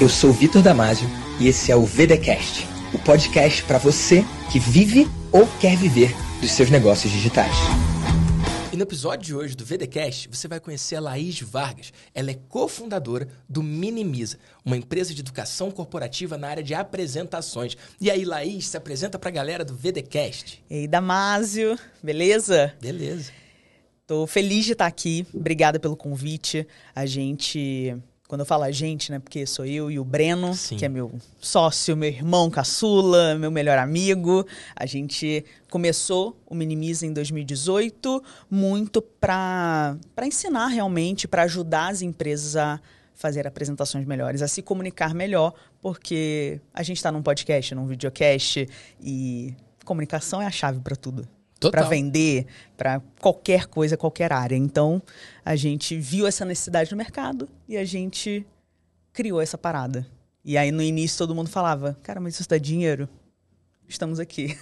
Eu sou Vitor Damasio e esse é o VDcast, o podcast para você que vive ou quer viver dos seus negócios digitais. E no episódio de hoje do VDcast, você vai conhecer a Laís Vargas. Ela é cofundadora do Minimiza, uma empresa de educação corporativa na área de apresentações. E aí, Laís, se apresenta para a galera do VDcast. Ei, Damásio, beleza? Beleza. Tô feliz de estar aqui. Obrigada pelo convite. A gente quando eu falo a gente, né? Porque sou eu e o Breno, Sim. que é meu sócio, meu irmão caçula, meu melhor amigo. A gente começou o Minimiza em 2018 muito para ensinar realmente, para ajudar as empresas a fazer apresentações melhores, a se comunicar melhor, porque a gente está num podcast, num videocast e comunicação é a chave para tudo para vender, para qualquer coisa, qualquer área. Então, a gente viu essa necessidade no mercado e a gente criou essa parada. E aí, no início, todo mundo falava: Cara, mas isso dá dinheiro? Estamos aqui.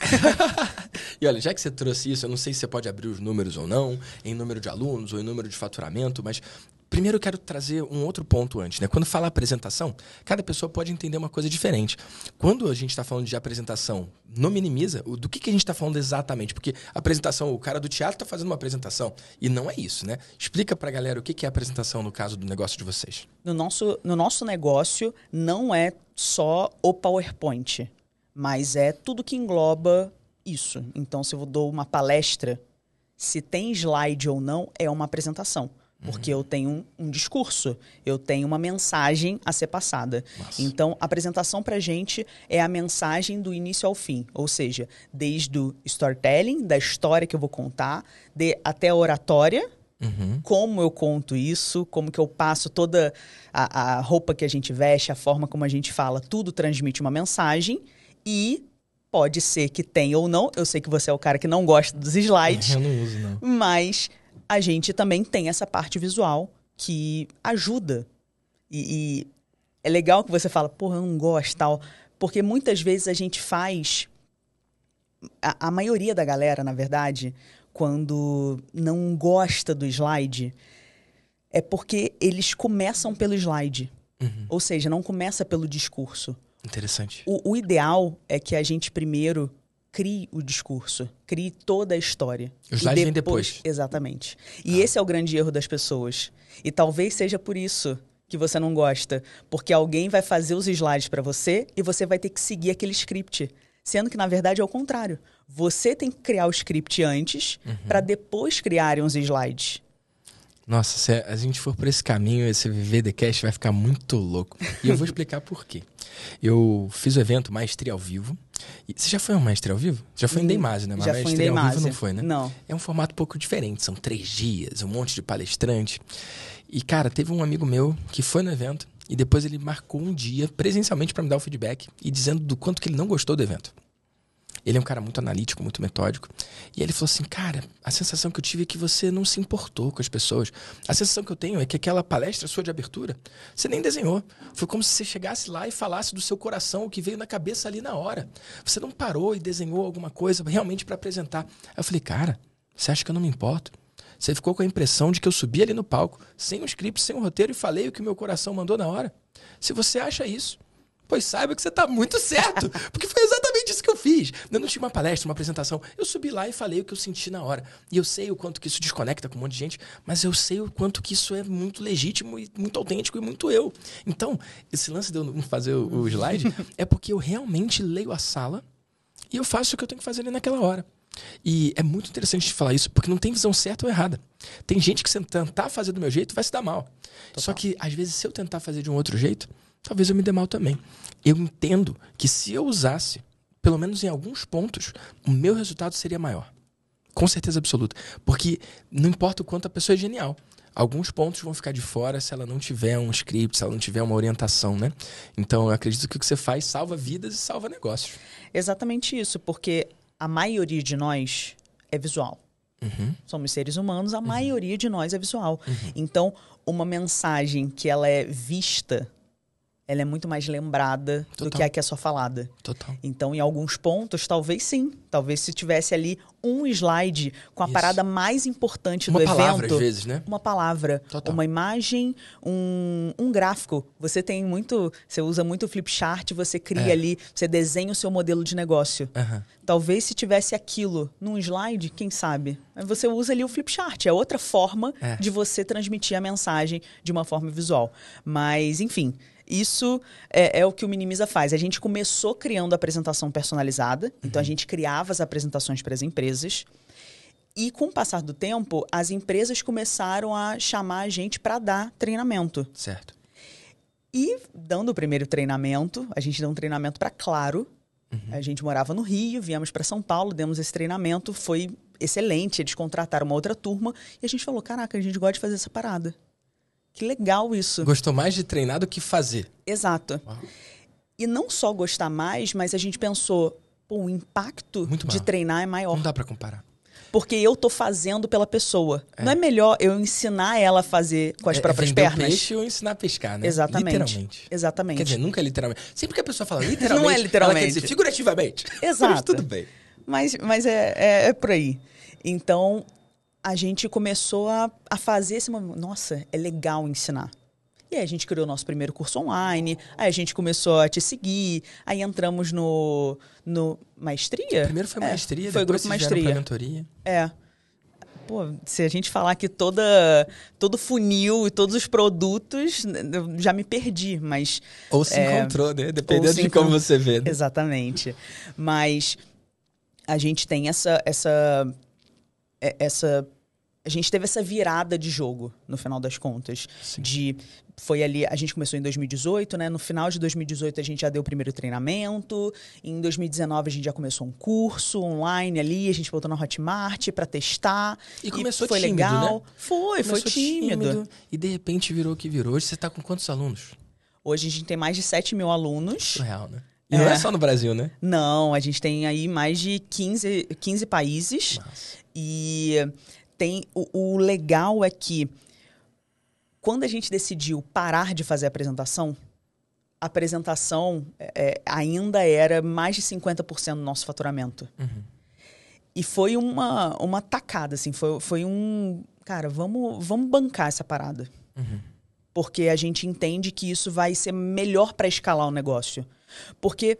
e olha, já que você trouxe isso, eu não sei se você pode abrir os números ou não, em número de alunos ou em número de faturamento, mas Primeiro eu quero trazer um outro ponto antes, né? Quando fala apresentação, cada pessoa pode entender uma coisa diferente. Quando a gente está falando de apresentação no Minimiza, do que, que a gente está falando exatamente? Porque apresentação, o cara do teatro está fazendo uma apresentação. E não é isso, né? Explica para a galera o que, que é apresentação no caso do negócio de vocês. No nosso, no nosso negócio, não é só o PowerPoint, mas é tudo que engloba isso. Então, se eu dou uma palestra, se tem slide ou não, é uma apresentação. Porque uhum. eu tenho um, um, discurso, eu tenho uma mensagem a ser passada. Nossa. Então, a apresentação para gente é a mensagem do início ao fim. Ou seja, desde o storytelling, da história que eu vou contar, de, até a oratória, Uhum. Como eu conto isso, como que eu passo toda a, a, roupa que a gente veste, a forma como a gente fala, tudo transmite uma mensagem e pode ser que tenha ou não. Eu sei que você é o cara que não gosta dos slides. Eu não uso, não. Mas a gente também tem essa parte visual que ajuda. E, e é legal que você fala, porra, eu não gosto tal. Porque muitas vezes a gente faz. A, a maioria da galera, na verdade, quando não gosta do slide, é porque eles começam pelo slide. Uhum. Ou seja, não começa pelo discurso. Interessante. O, o, ideal é que a gente primeiro crie o discurso, crie toda a história. Os slides vêm depois. Exatamente. E ah. esse é o grande erro das pessoas. E talvez seja por isso que você não gosta, porque alguém vai fazer os slides para você e você vai ter que seguir aquele script. Sendo que, na verdade, é o contrário. Você tem que criar o script antes uhum. para depois criarem os slides. Nossa, se a gente for por esse caminho, esse VDcast vai ficar muito louco. E eu vou explicar por quê. Eu fiz o evento Maestria ao Vivo. E você já foi um Maestria ao Vivo? Já foi em Deimase, né? Mas já Maestria ao Vivo não foi, né? Não. É um formato um pouco diferente. São três dias, um monte de palestrante. E, cara, teve um amigo meu que foi no evento e depois ele marcou um dia presencialmente para me dar o feedback e dizendo do quanto que ele não gostou do evento. Ele é um cara muito analítico, muito metódico. E ele falou assim: Cara, a sensação que eu tive é que você não se importou com as pessoas. A sensação que eu tenho é que aquela palestra sua de abertura, você nem desenhou. Foi como se você chegasse lá e falasse do seu coração o que veio na cabeça ali na hora. Você não parou e desenhou alguma coisa realmente para apresentar. Aí eu falei: Cara, você acha que eu não me importo? Você ficou com a impressão de que eu subi ali no palco, sem o script, sem o roteiro, e falei o que meu coração mandou na hora? Se você acha isso, pois saiba que você está muito certo. Porque foi exatamente isso que eu fiz. Eu não tinha uma palestra, uma apresentação. Eu subi lá e falei o que eu senti na hora. E eu sei o quanto que isso desconecta com um monte de gente, mas eu sei o quanto que isso é muito legítimo e muito autêntico e muito eu. Então, esse lance de eu não fazer o, o slide é porque eu realmente leio a sala e eu faço o que eu tenho que fazer ali naquela hora. E é muito interessante falar isso, porque não tem visão certa ou errada. Tem gente que se tentar fazer do meu jeito vai se dar mal. Total. Só que, às vezes, se eu tentar fazer de um outro jeito, talvez eu me dê mal também. Eu entendo que se eu usasse, pelo menos em alguns pontos, o meu resultado seria maior. Com certeza absoluta. Porque não importa o quanto a pessoa é genial. Alguns pontos vão ficar de fora se ela não tiver um script, se ela não tiver uma orientação, né? Então, eu acredito que o que você faz salva vidas e salva negócios. Exatamente isso, porque a maioria de nós é visual. Uhum. Somos seres humanos, a uhum. maioria de nós é visual. Uhum. Então, uma mensagem que ela é vista ela é muito mais lembrada Total. do que a que é só falada. Total. Então, em alguns pontos, talvez sim. Talvez se tivesse ali um slide com a Isso. parada mais importante uma do evento. Uma palavra, às vezes, né? Uma palavra, Total. uma imagem, um, um gráfico. Você tem muito. Você usa muito o flip chart, você cria é. ali, você desenha o seu modelo de negócio. Uhum. Talvez se tivesse aquilo num slide, quem sabe? Você usa ali o flip chart. É outra forma é. de você transmitir a mensagem de uma forma visual. Mas, enfim. Isso é, é, o que o Minimiza faz. A gente começou criando a apresentação personalizada, uhum. então a uhum. gente criava as apresentações para as empresas. E com o passar do tempo, as empresas começaram a chamar a gente para dar treinamento. Certo. E dando o primeiro treinamento, a gente deu um treinamento para Claro. Uhum. A gente morava no Rio, viemos para São Paulo, demos esse treinamento, foi excelente. Eles contrataram uma outra turma e a gente falou: caraca, a gente gosta de fazer essa parada. Que legal isso. Gostou mais de treinar do que fazer. Exato. Uau. E não só gostar mais, mas a gente pensou, pô, o impacto de treinar é maior. Não dá para comparar. Porque eu tô fazendo pela pessoa. É. Não é melhor eu ensinar ela a fazer com as é, próprias pernas? peixe ou ensinar a pescar, né? Exatamente. Literalmente. Exatamente. Quer dizer, nunca é literalmente. Sempre que a pessoa fala literalmente, não é literalmente. ela quer dizer figurativamente. Exato. mas tudo bem. Mas, mas é, é, é por aí. Então, a gente começou a, a fazer esse momento. Nossa, é legal ensinar. E aí a gente criou o nosso primeiro curso online, aí a gente começou a te seguir, aí entramos no, no maestria. Primeiro foi é, maestria, foi depois grupo maestria. mentoria. É. Pô, se a gente falar que toda todo funil e todos os produtos, eu já me perdi, mas ou se é, encontrou, né? Dependendo de como você vê. Né? Exatamente. Mas a gente tem essa essa é, essa a gente teve essa virada de jogo, no final das contas. Sim. De. Foi ali. A gente começou em 2018, né? No final de 2018 a gente já deu o primeiro treinamento. Em 2019 a gente já começou um curso online ali, a gente voltou na Hotmart para testar. E, e começou foi tímido, legal. Né? Foi, começou foi tímido. tímido. E de repente virou o que virou. Hoje você está com quantos alunos? Hoje a gente tem mais de 7 mil alunos. Real, né? E é. não é só no Brasil, né? Não, a gente tem aí mais de 15, 15 países. Nossa. E tem o, o legal é que quando a gente decidiu parar de fazer a apresentação, a apresentação é, ainda era mais de 50% do nosso faturamento. Uhum. E foi uma, uma tacada, assim, foi, foi um. Cara, vamos, vamos bancar essa parada. Uhum. Porque a gente entende que isso vai ser melhor para escalar o negócio. Porque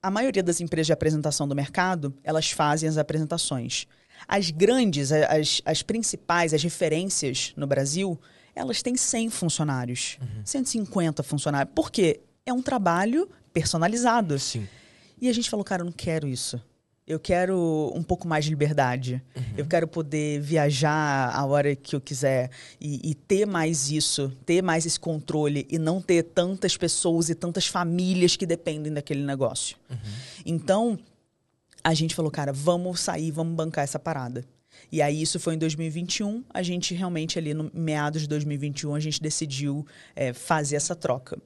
a maioria das empresas de apresentação do mercado, elas fazem as apresentações. As grandes, as, as principais, as referências no Brasil, elas têm 100 funcionários, uhum. 150 funcionários. Por quê? É um trabalho personalizado. Sim. E a gente falou, cara, eu não quero isso. Eu quero um pouco mais de liberdade. Uhum. Eu quero poder viajar a hora que eu quiser e, e, ter mais isso, ter mais esse controle e não ter tantas pessoas e tantas famílias que dependem daquele negócio. Uhum. Então, a gente falou, cara, vamos sair, vamos bancar essa parada. E aí isso foi em 2021, a gente realmente ali no meados de 2021 a gente decidiu é, fazer essa troca.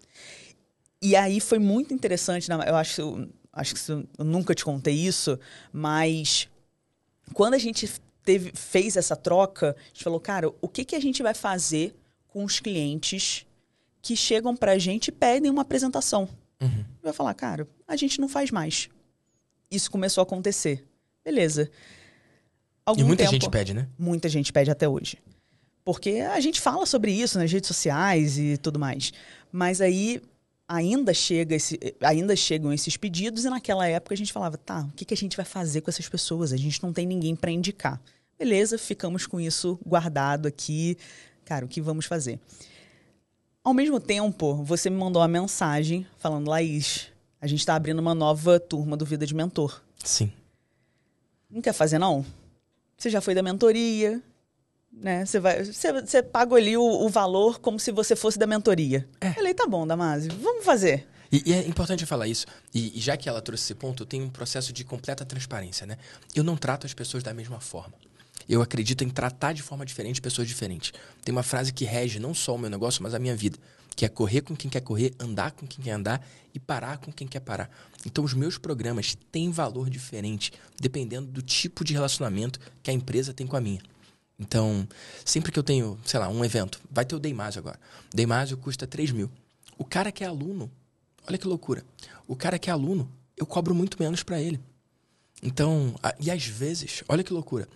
E aí foi muito interessante, eu acho, acho que eu nunca te contei isso, mas quando a gente teve, fez essa troca, a gente falou, cara, o que, que a gente vai fazer com os clientes que chegam para a gente e pedem uma apresentação? Uhum. Vai falar, cara, a gente não faz mais isso começou a acontecer. Beleza. Algum e muita tempo, gente pede, né? Muita gente pede até hoje. Porque a gente fala sobre isso nas redes sociais e tudo mais. Mas aí ainda, chega esse, ainda chegam esses pedidos e naquela época a gente falava, tá, o que, que a gente vai fazer com essas pessoas? A gente não tem ninguém para indicar. Beleza, ficamos com isso guardado aqui. Cara, o que vamos fazer? Ao mesmo tempo, você me mandou uma mensagem falando, Laís, a gente está abrindo uma nova turma do Vida de Mentor. Sim. Não quer fazer, não? Você já foi da mentoria, né? Você, vai, você, você paga ali o, o valor como se você fosse da mentoria. É. Eu falei, tá bom, Damasi, vamos fazer. E, e, é importante falar isso. E, e, já que ela trouxe esse ponto, eu tenho um processo de completa transparência, né? Eu não trato as pessoas da mesma forma. Eu acredito em tratar de forma diferente pessoas diferentes. Tem uma frase que rege não só o meu negócio, mas a minha vida que é correr com quem quer correr, andar com quem quer andar e parar com quem quer parar. Então, os meus programas têm valor diferente, dependendo do tipo de relacionamento que a empresa tem com a minha. Então, sempre que eu tenho, sei lá, um evento, vai ter o Deimásio agora. Deimásio custa 3 mil. O cara que é aluno, olha que loucura. O cara que é aluno, eu cobro muito menos para ele. Então, e às vezes, olha que loucura.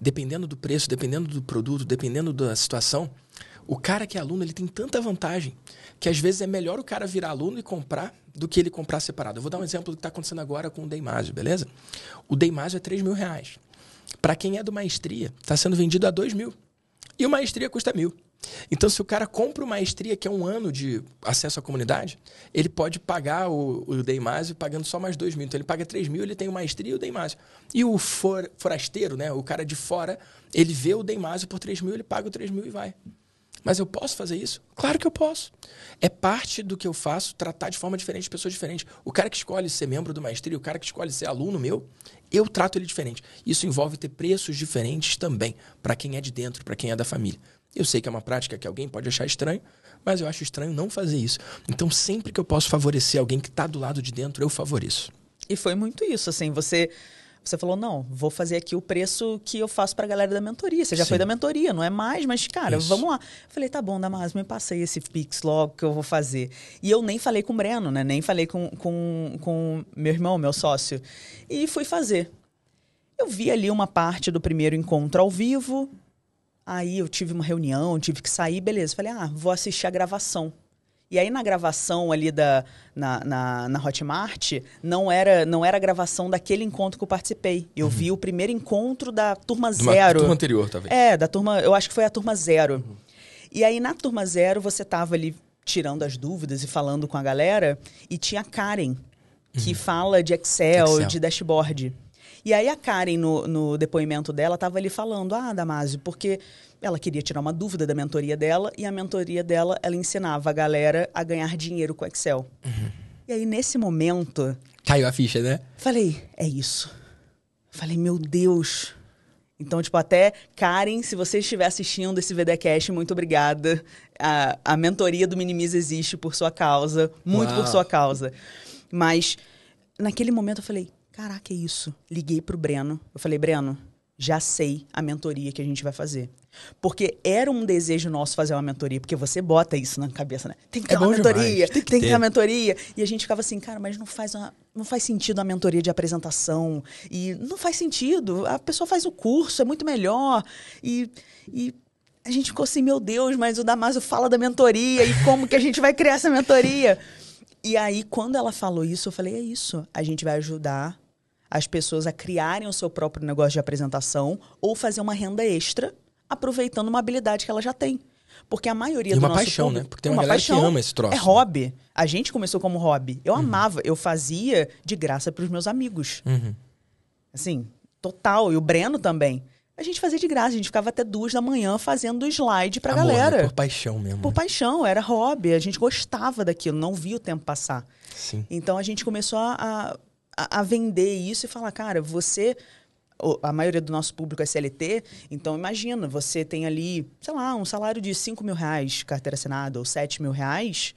Dependendo do preço, dependendo do produto, dependendo da situação, o cara que é aluno, ele tem tanta vantagem que às vezes é melhor o cara virar aluno e comprar do que ele comprar separado. Eu vou dar um exemplo do que está acontecendo agora com o Deimásio, beleza? O Deimásio é 3 mil reais. Para quem é do Maestria, está sendo vendido a 2 mil. E o Maestria custa mil. Então, se o cara compra o Maestria, que é um ano de acesso à comunidade, ele pode pagar o, o Deimásio pagando só mais 2 mil. Então, ele paga 3 mil, ele tem o Maestria e o Deimásio. E o for, forasteiro, né, o cara de fora, ele vê o Deimásio por 3 mil, ele paga o 3 mil e vai. Mas eu posso fazer isso? Claro que eu posso. É parte do que eu faço tratar de forma diferente pessoas diferentes. O cara que escolhe ser membro do Maestria, o cara que escolhe ser aluno meu, eu trato ele diferente. Isso envolve ter preços diferentes também, para quem é de dentro, para quem é da família. Eu sei que é uma prática que alguém pode achar estranho, mas eu acho estranho não fazer isso. Então, sempre que eu posso favorecer alguém que está do lado de dentro, eu favoreço. E foi muito isso, assim, você você falou, não, vou fazer aqui o preço que eu faço para a galera da mentoria. Você já Sim. foi da mentoria, não é mais, mas, cara, Isso. vamos lá. Eu falei, tá bom, Damasio, me passei esse Pix logo que eu vou fazer. E eu nem falei com o Breno, né? Nem falei com, com, com meu irmão, meu sócio. E fui fazer. Eu vi ali uma parte do primeiro encontro ao vivo, Aí eu tive uma reunião, tive que sair, beleza. Falei, ah, vou assistir a gravação. E aí na gravação ali da, na, na, na, Hotmart, não era, não era a gravação daquele encontro que eu participei. Eu uhum. vi o primeiro encontro da turma zero. Da turma anterior, talvez. É, da turma, eu acho que foi a turma zero. Uhum. E aí na turma zero você tava ali tirando as dúvidas e falando com a galera, e tinha a Karen, que uhum. fala de Excel, Excel, de dashboard. E aí a Karen, no, no depoimento dela, estava ali falando, ah, Damásio, porque ela queria tirar uma dúvida da mentoria dela, e a mentoria dela, ela ensinava a galera a ganhar dinheiro com Excel. Uhum. E aí, nesse momento... Caiu a ficha, né? Falei, é isso. Falei, meu Deus... Então, tipo, até Karen, se você estiver assistindo esse VDcast, muito obrigada. A, a mentoria do Minimiza existe por sua causa, muito Uau. por sua causa. Mas naquele momento eu falei, Caraca, é isso. Liguei pro Breno. Eu falei, Breno, já sei a mentoria que a gente vai fazer. Porque era um desejo nosso fazer uma mentoria, porque você bota isso na cabeça, né? Tem que ter é uma mentoria, tem que, tem que ter. uma mentoria. E a gente ficava assim, cara, mas não faz, uma, não faz sentido a mentoria de apresentação. E não faz sentido. A pessoa faz o curso, é muito melhor. E, e a gente ficou assim, meu Deus, mas o Damaso fala da mentoria e como que a gente vai criar essa mentoria? E aí, quando ela falou isso, eu falei, é isso. A gente vai ajudar as pessoas a criarem o seu próprio negócio de apresentação ou fazer uma renda extra aproveitando uma habilidade que ela já tem. Porque a maioria e do uma nosso paixão, público, né? Porque tem uma, uma galera paixão, que ama esse troço. É hobby. A gente começou como hobby. Eu uhum. amava, eu fazia de graça para os meus amigos. Uhum. Assim, total. E o Breno também. A gente fazia de graça, a gente ficava até duas da manhã fazendo slide pra Amor, galera. Né? Por paixão mesmo. Por paixão, era hobby, a gente gostava daquilo, não via o tempo passar. Sim. Então a gente começou a, a, a vender isso e falar, cara, você a maioria do nosso público é CLT, então imagina, você tem ali, sei lá, um salário de 5 mil reais, carteira assinada, ou 7 mil reais.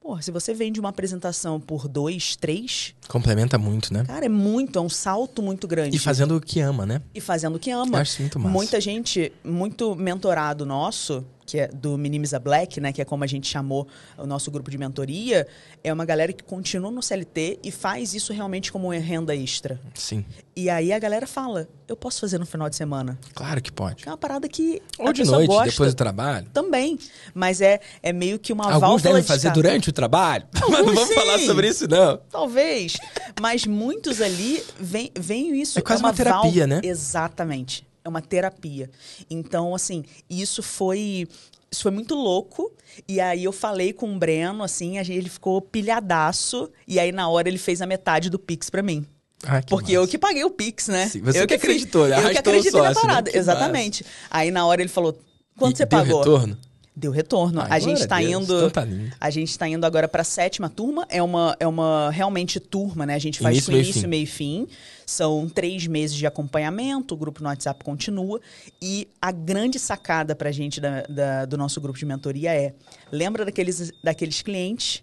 Porra, se você vende uma apresentação por dois, três. Complementa muito, né? Cara, é muito, é um salto muito grande. E fazendo o que ama, né? E fazendo o que ama. Eu acho muito massa. Muita gente, muito mentorado nosso, que é do Minimiza Black, né, que é como a gente chamou o nosso grupo de mentoria, é uma galera que continua no CLT e faz isso realmente como uma renda extra. Sim. E aí a galera fala, eu posso fazer no final de semana? Claro que pode. É uma parada que Ou de noite, gosta. depois do trabalho. Também, mas é, é meio que uma Alguns válvula devem fazer durante o trabalho, Alguns, mas não vamos sim. falar sobre isso não. Talvez, mas muitos ali vem, vem isso. É quase é uma, uma terapia, válvula. né? Exatamente é uma terapia. Então, assim, isso foi isso foi muito louco. E aí eu falei com o Breno, assim, ele ficou pilhadaço. E aí, na hora, ele fez a metade do Pix para mim. Ah, Porque massa. eu que paguei o Pix, né? Sim, você eu que acreditou, né? Eu que acreditei sócio, na parada. Né? Exatamente. Massa. Aí, na hora, ele falou: quanto e você pagou? Retorno? Deu retorno. a gente está indo. Então tá a gente está indo agora para a sétima turma. É uma, é uma realmente turma, né? A gente faz início, com início, meio e fim. São três meses de acompanhamento. O grupo no WhatsApp continua. E a grande sacada para a gente da, da, do nosso grupo de mentoria é: lembra daqueles, daqueles clientes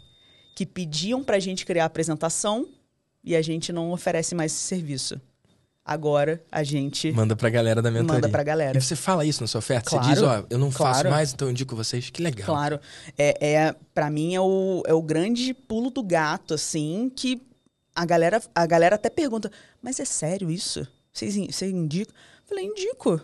que pediam para a gente criar a apresentação e a gente não oferece mais esse serviço. Agora a gente. Manda pra galera da mentoria. Manda pra galera. E você fala isso na sua oferta? Claro, você diz, ó, eu não claro. faço mais, então eu indico vocês. Que legal. Claro. É, é, pra mim é o, é o grande pulo do gato, assim, que a galera, a galera até pergunta, mas é sério isso? Vocês, vocês indicam? Eu falei, indico.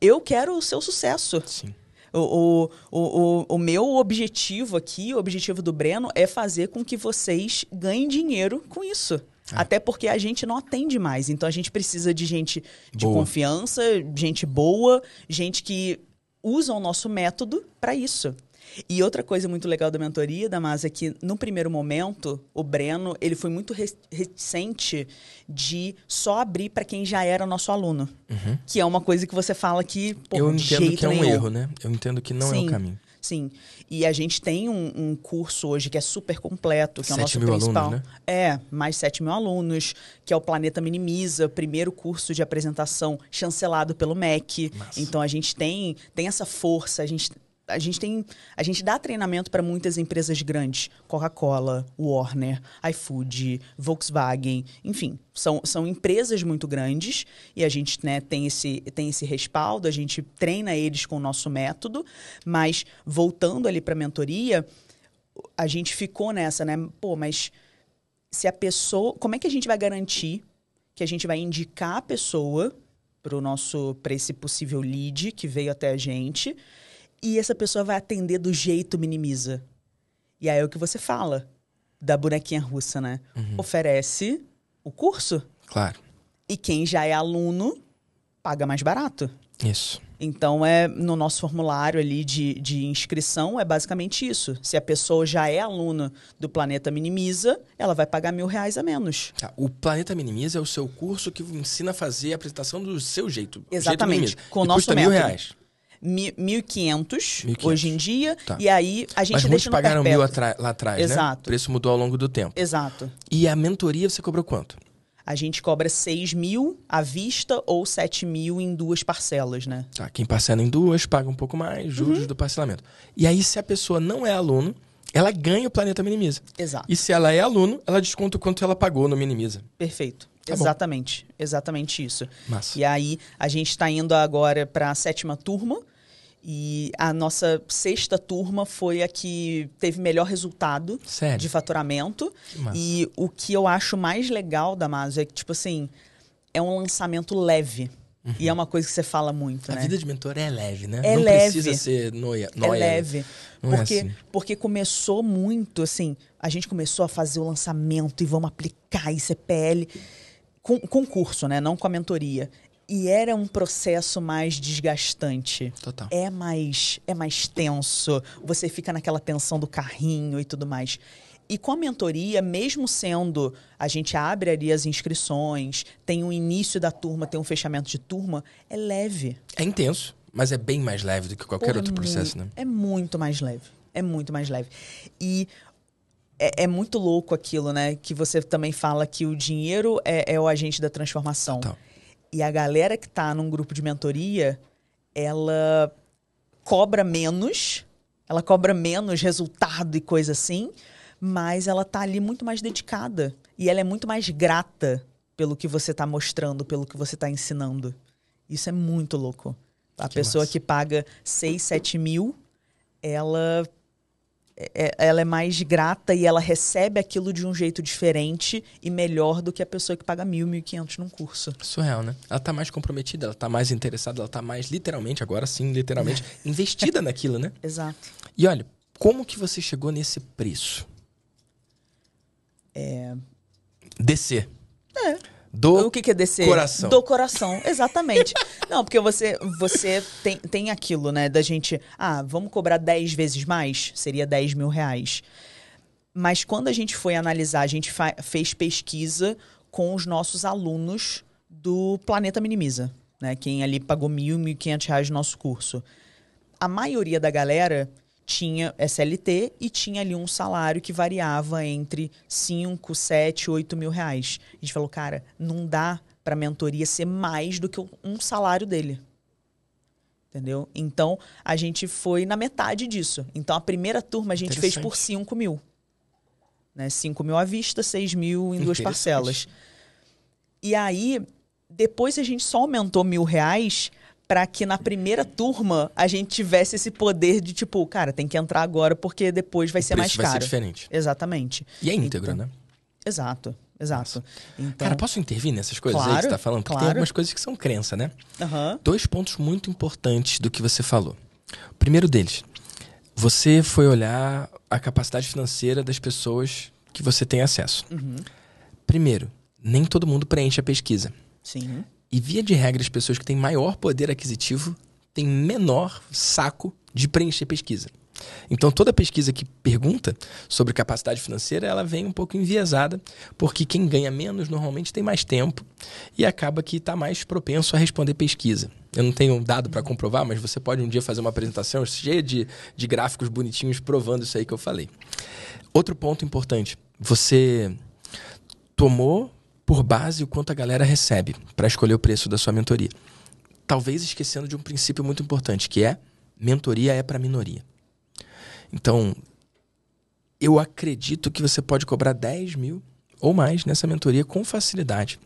Eu quero o seu sucesso. Sim. O, o, o, o, meu objetivo aqui, o objetivo do Breno, é fazer com que vocês ganhem dinheiro com isso. Ah. Até porque a gente não atende mais. Então a gente precisa de gente de boa. confiança, gente boa, gente que usa o nosso método para isso. E outra coisa muito legal da mentoria, Damas, é que no primeiro momento, o Breno, ele foi muito reticente de só abrir para quem já era nosso aluno. Uhum. Que é uma coisa que você fala que, pô, Eu entendo que é um nenhum. erro, né? Eu entendo que não Sim. é o caminho. Sim. E a gente tem um, um, curso hoje que é super completo, que é o nosso mil principal. Alunos, né? É, mais 7 mil alunos, que é o Planeta Minimiza, primeiro curso de apresentação chancelado pelo MEC. Massa. Então a gente tem, tem essa força, a gente a gente tem a gente dá treinamento para muitas empresas grandes. Coca-Cola Warner iFood Volkswagen enfim são, são empresas muito grandes e a gente né, tem esse tem esse respaldo a gente treina eles com o nosso método. Mas voltando ali para a mentoria a gente ficou nessa né? Pô mas se a pessoa como é que a gente vai garantir que a gente vai indicar a pessoa para o nosso para esse possível lead que veio até a gente e essa pessoa vai atender do jeito minimiza. E aí é o que você fala da bonequinha russa, né? Uhum. Oferece o curso. Claro. E quem já é aluno paga mais barato. Isso. Então, é no nosso formulário ali de, de inscrição, é basicamente isso. Se a pessoa já é aluno do Planeta Minimiza, ela vai pagar mil reais a menos. Tá. O Planeta Minimiza é o seu curso que ensina a fazer a apresentação do seu jeito. Exatamente. Jeito com o nosso método. mil reais. 1.500 hoje em dia. Tá. E aí a gente Mas muitos deixa pagaram mil lá atrás, né? Exato. né? O preço mudou ao longo do tempo. Exato. E a mentoria você cobrou quanto? A gente cobra 6 mil à vista ou 7 mil em duas parcelas, né? Tá, quem parcela em duas paga um pouco mais, juros uhum. do parcelamento. E aí, se a pessoa não é aluno, ela ganha o Planeta Minimiza. Exato. E se ela é aluno, ela desconta o quanto ela pagou no Minimiza. Perfeito. Tá exatamente. Bom. Exatamente isso. Massa. E aí, a gente está indo agora para a sétima turma. E a nossa sexta turma foi a que teve melhor resultado Sério? de faturamento. E o que eu acho mais legal da Maso é que, tipo assim, é um lançamento leve. Uhum. E é uma coisa que você fala muito, a né? A vida de mentor é leve, né? É Não leve. precisa ser noia. noia. É leve. Não é porque, é assim. porque começou muito, assim, a gente começou a fazer o lançamento e vamos aplicar ICPL com, com curso, né? Não com a mentoria. E era um processo mais desgastante. Total. É mais, é mais tenso. Você fica naquela tensão do carrinho e tudo mais. E com a mentoria, mesmo sendo a gente abre ali as inscrições, tem um início da turma, tem um fechamento de turma, é leve. É intenso, mas é bem mais leve do que qualquer Porra, outro processo, né? É muito mais leve. É muito mais leve. E é, é, muito louco aquilo, né? Que você também fala que o dinheiro é, é o agente da transformação. Total. E a galera que está num grupo de mentoria, ela cobra menos, ela cobra menos resultado e coisa assim, mas ela tá ali muito mais dedicada. E ela é muito mais grata pelo que você está mostrando, pelo que você está ensinando. Isso é muito louco. A que pessoa massa. que paga 6, 7 mil, ela é, ela é mais grata e ela recebe aquilo de um jeito diferente e melhor do que a pessoa que paga mil, mil e quinhentos num curso. Surreal, né? Ela tá mais comprometida, ela tá mais interessada, ela tá mais literalmente, agora sim, literalmente, investida naquilo, né? Exato. E olha, como que você chegou nesse preço? É... Descer. É. Do o que, que é descer? Coração. Do coração, exatamente. Não, porque você, você tem, tem aquilo, né, da gente. Ah, vamos cobrar 10 vezes mais? Seria 10 mil reais. Mas quando a gente foi analisar, a gente fez pesquisa com os nossos alunos do Planeta Minimiza, né? Quem ali pagou mil, mil e quinhentos reais no nosso curso. A maioria da galera tinha SLT e tinha ali um salário que variava entre 5, 7, 8 mil reais. A gente falou, cara, não dá para a mentoria ser mais do que um salário dele. Entendeu? Então, a gente foi na metade disso. Então, a primeira turma a gente fez por 5 mil. Né? 5 mil à vista, 6 mil em duas parcelas. E aí, depois a gente só aumentou mil reais para que na primeira turma a gente tivesse esse poder de tipo, cara, tem que entrar agora porque depois vai o ser mais caro. Vai ser diferente. Exatamente. E é íntegro, então, né? Exato. exato. Então, Cara, posso intervir nessas coisas claro, aí que você tá falando? Porque claro. tem algumas coisas que são crença, né? Uhum. Dois pontos muito importantes do que você falou. O primeiro deles, você foi olhar a capacidade financeira das pessoas que você tem acesso. Uhum. Primeiro, nem todo mundo preenche a pesquisa. Sim. E via de regra, as pessoas que têm maior poder aquisitivo têm menor saco de preencher pesquisa. Então, toda pesquisa que pergunta sobre capacidade financeira, ela vem um pouco enviesada, porque quem ganha menos normalmente tem mais tempo e acaba que está mais propenso a responder pesquisa. Eu não tenho um dado para comprovar, mas você pode um dia fazer uma apresentação cheia de, de gráficos bonitinhos provando isso aí que eu falei. Outro ponto importante: você tomou por base o quanto a galera recebe para escolher o preço da sua mentoria. Talvez esquecendo de um princípio muito importante, que é mentoria é para minoria. Então, eu acredito que você pode cobrar 10 mil ou mais nessa mentoria com facilidade.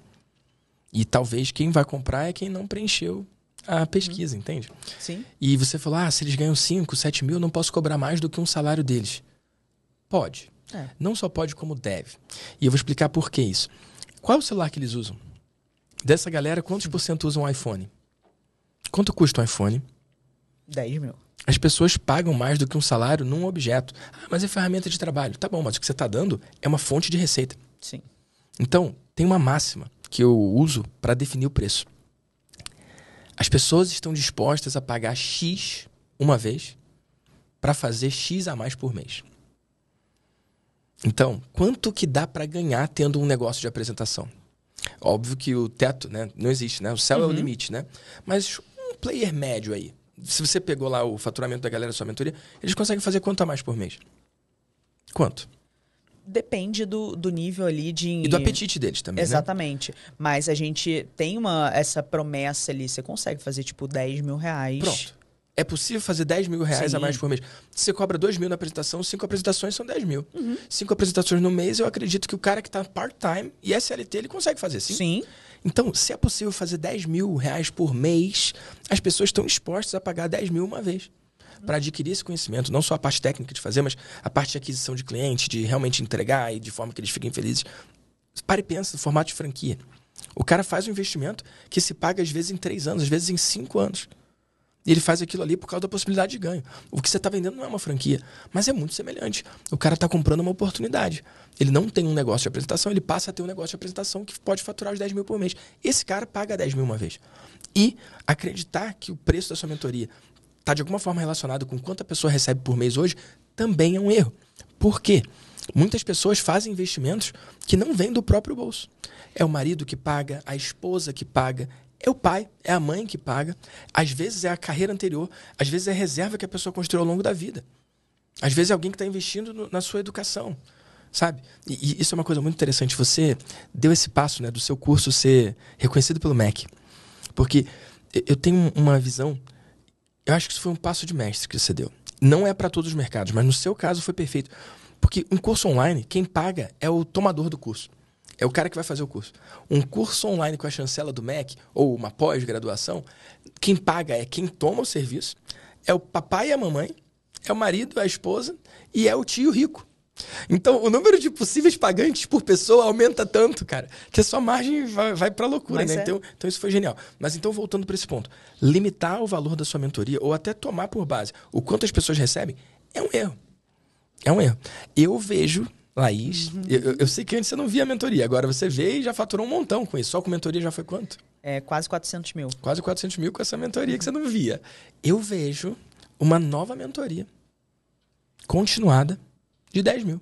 E talvez quem vai comprar é quem não preencheu a pesquisa, uhum. entende? Sim. E você falou, ah, se eles ganham 5, 7 mil, não posso cobrar mais do que um salário deles. Pode. É. Não só pode, como deve. E eu vou explicar por que isso. Qual é o celular que eles usam? Dessa galera, quantos por cento usam um iPhone? Quanto custa um iPhone? 10 mil. As pessoas pagam mais do que um salário num objeto. Ah, mas é ferramenta de trabalho. Tá bom, mas o que você está dando é uma fonte de receita. Sim. Então, tem uma máxima que eu uso para definir o preço. As pessoas estão dispostas a pagar X uma vez para fazer X a mais por mês. Então, quanto que dá para ganhar tendo um negócio de apresentação? Óbvio que o teto né, não existe, né? O céu uhum. é o uhum. limite, né? Mas um player médio aí, se você pegou lá o faturamento da galera da sua mentoria, eles conseguem fazer quanto a mais por mês? Quanto? Depende do, do nível ali de. E do apetite deles também. Né? Exatamente. Né? Mas a gente tem uma, essa promessa ali. Você consegue fazer tipo 10 mil reais. Pronto. É possível fazer 10 mil reais Sim. a mais por mês. Você cobra 2 mil na apresentação, cinco apresentações são 10 mil. Uhum. Cinco apresentações no mês, eu acredito que o cara que está part-time e SLT, ele consegue fazer, sim? Sim. Então, se é possível fazer 10 mil reais por mês, as pessoas estão dispostas a pagar 10 mil uma vez para adquirir esse conhecimento, não só a parte técnica de fazer, mas a parte de aquisição de cliente, de realmente entregar e de forma que eles fiquem felizes. Pare e pensa no formato de franquia. O cara faz um investimento que se paga às vezes em três anos, às vezes em cinco anos. Ele faz aquilo ali por causa da possibilidade de ganho. O que você está vendendo não é uma franquia, mas é muito semelhante. O cara está comprando uma oportunidade. Ele não tem um negócio de apresentação, ele passa a ter um negócio de apresentação que pode faturar os 10 mil por mês. Esse cara paga 10 mil uma vez. E acreditar que o preço da sua mentoria está de alguma forma relacionado com quanto a pessoa recebe por mês hoje também é um erro. Por quê? Muitas pessoas fazem investimentos que não vêm do próprio bolso. É o marido que paga, a esposa que paga, é o pai, é a mãe que paga. Às vezes é a carreira anterior, às vezes é a reserva que a pessoa construiu ao longo da vida. Às vezes é alguém que está investindo no, na sua educação, sabe? E, e, isso é uma coisa muito interessante. Você deu esse passo né, do seu curso ser reconhecido pelo MEC. Porque eu tenho uma visão, eu acho que isso foi um passo de mestre que você deu. Não é para todos os mercados, mas no seu caso foi perfeito. Porque um curso online, quem paga é o tomador do curso. É o cara que vai fazer o curso. Um curso online com a chancela do MEC, ou uma pós-graduação, quem paga é quem toma o serviço, é o papai e a mamãe, é o marido, a esposa e é o tio rico. Então, o número de possíveis pagantes por pessoa aumenta tanto, cara, que a sua margem vai, vai pra loucura, Mas né? É. Então, então, isso foi genial. Mas então, voltando para esse ponto, limitar o valor da sua mentoria ou até tomar por base o quanto as pessoas recebem é um erro. É um erro. Eu vejo Laís, uhum. eu, eu, sei que antes você não via mentoria, agora você vê e já faturou um montão com isso. Só com mentoria já foi quanto? É, quase 400 mil. Quase 400 mil com essa mentoria que você não via. Eu vejo uma nova mentoria continuada de 10 mil.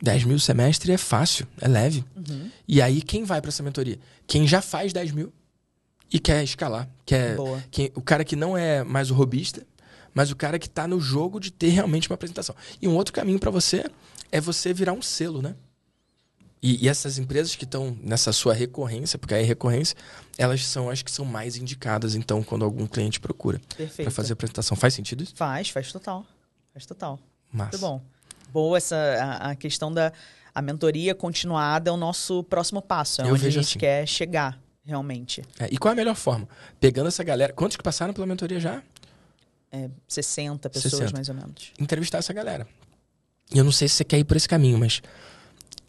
10 mil semestre é fácil, é leve. Uhum. E aí, quem vai para essa mentoria? Quem já faz 10 mil e quer escalar. Quer, quem, o cara que não é mais o robista, mas o cara que está no jogo de ter realmente uma apresentação. E um outro caminho para você é você virar um selo, né? E, e essas empresas que estão nessa sua recorrência, porque aí é recorrência, elas são, acho que são mais indicadas, então, quando algum cliente procura para fazer a apresentação. Faz sentido isso? Faz, faz total. Faz total. Massa. Muito bom. Boa essa a, a, questão da a mentoria continuada é o nosso próximo passo, é Eu onde a gente assim. quer chegar, realmente. É, e qual é a melhor forma? Pegando essa galera. Quantos que passaram pela mentoria já? É, 60 pessoas, 60. mais ou menos. Entrevistar essa galera. Eu não sei se você quer ir por esse caminho, mas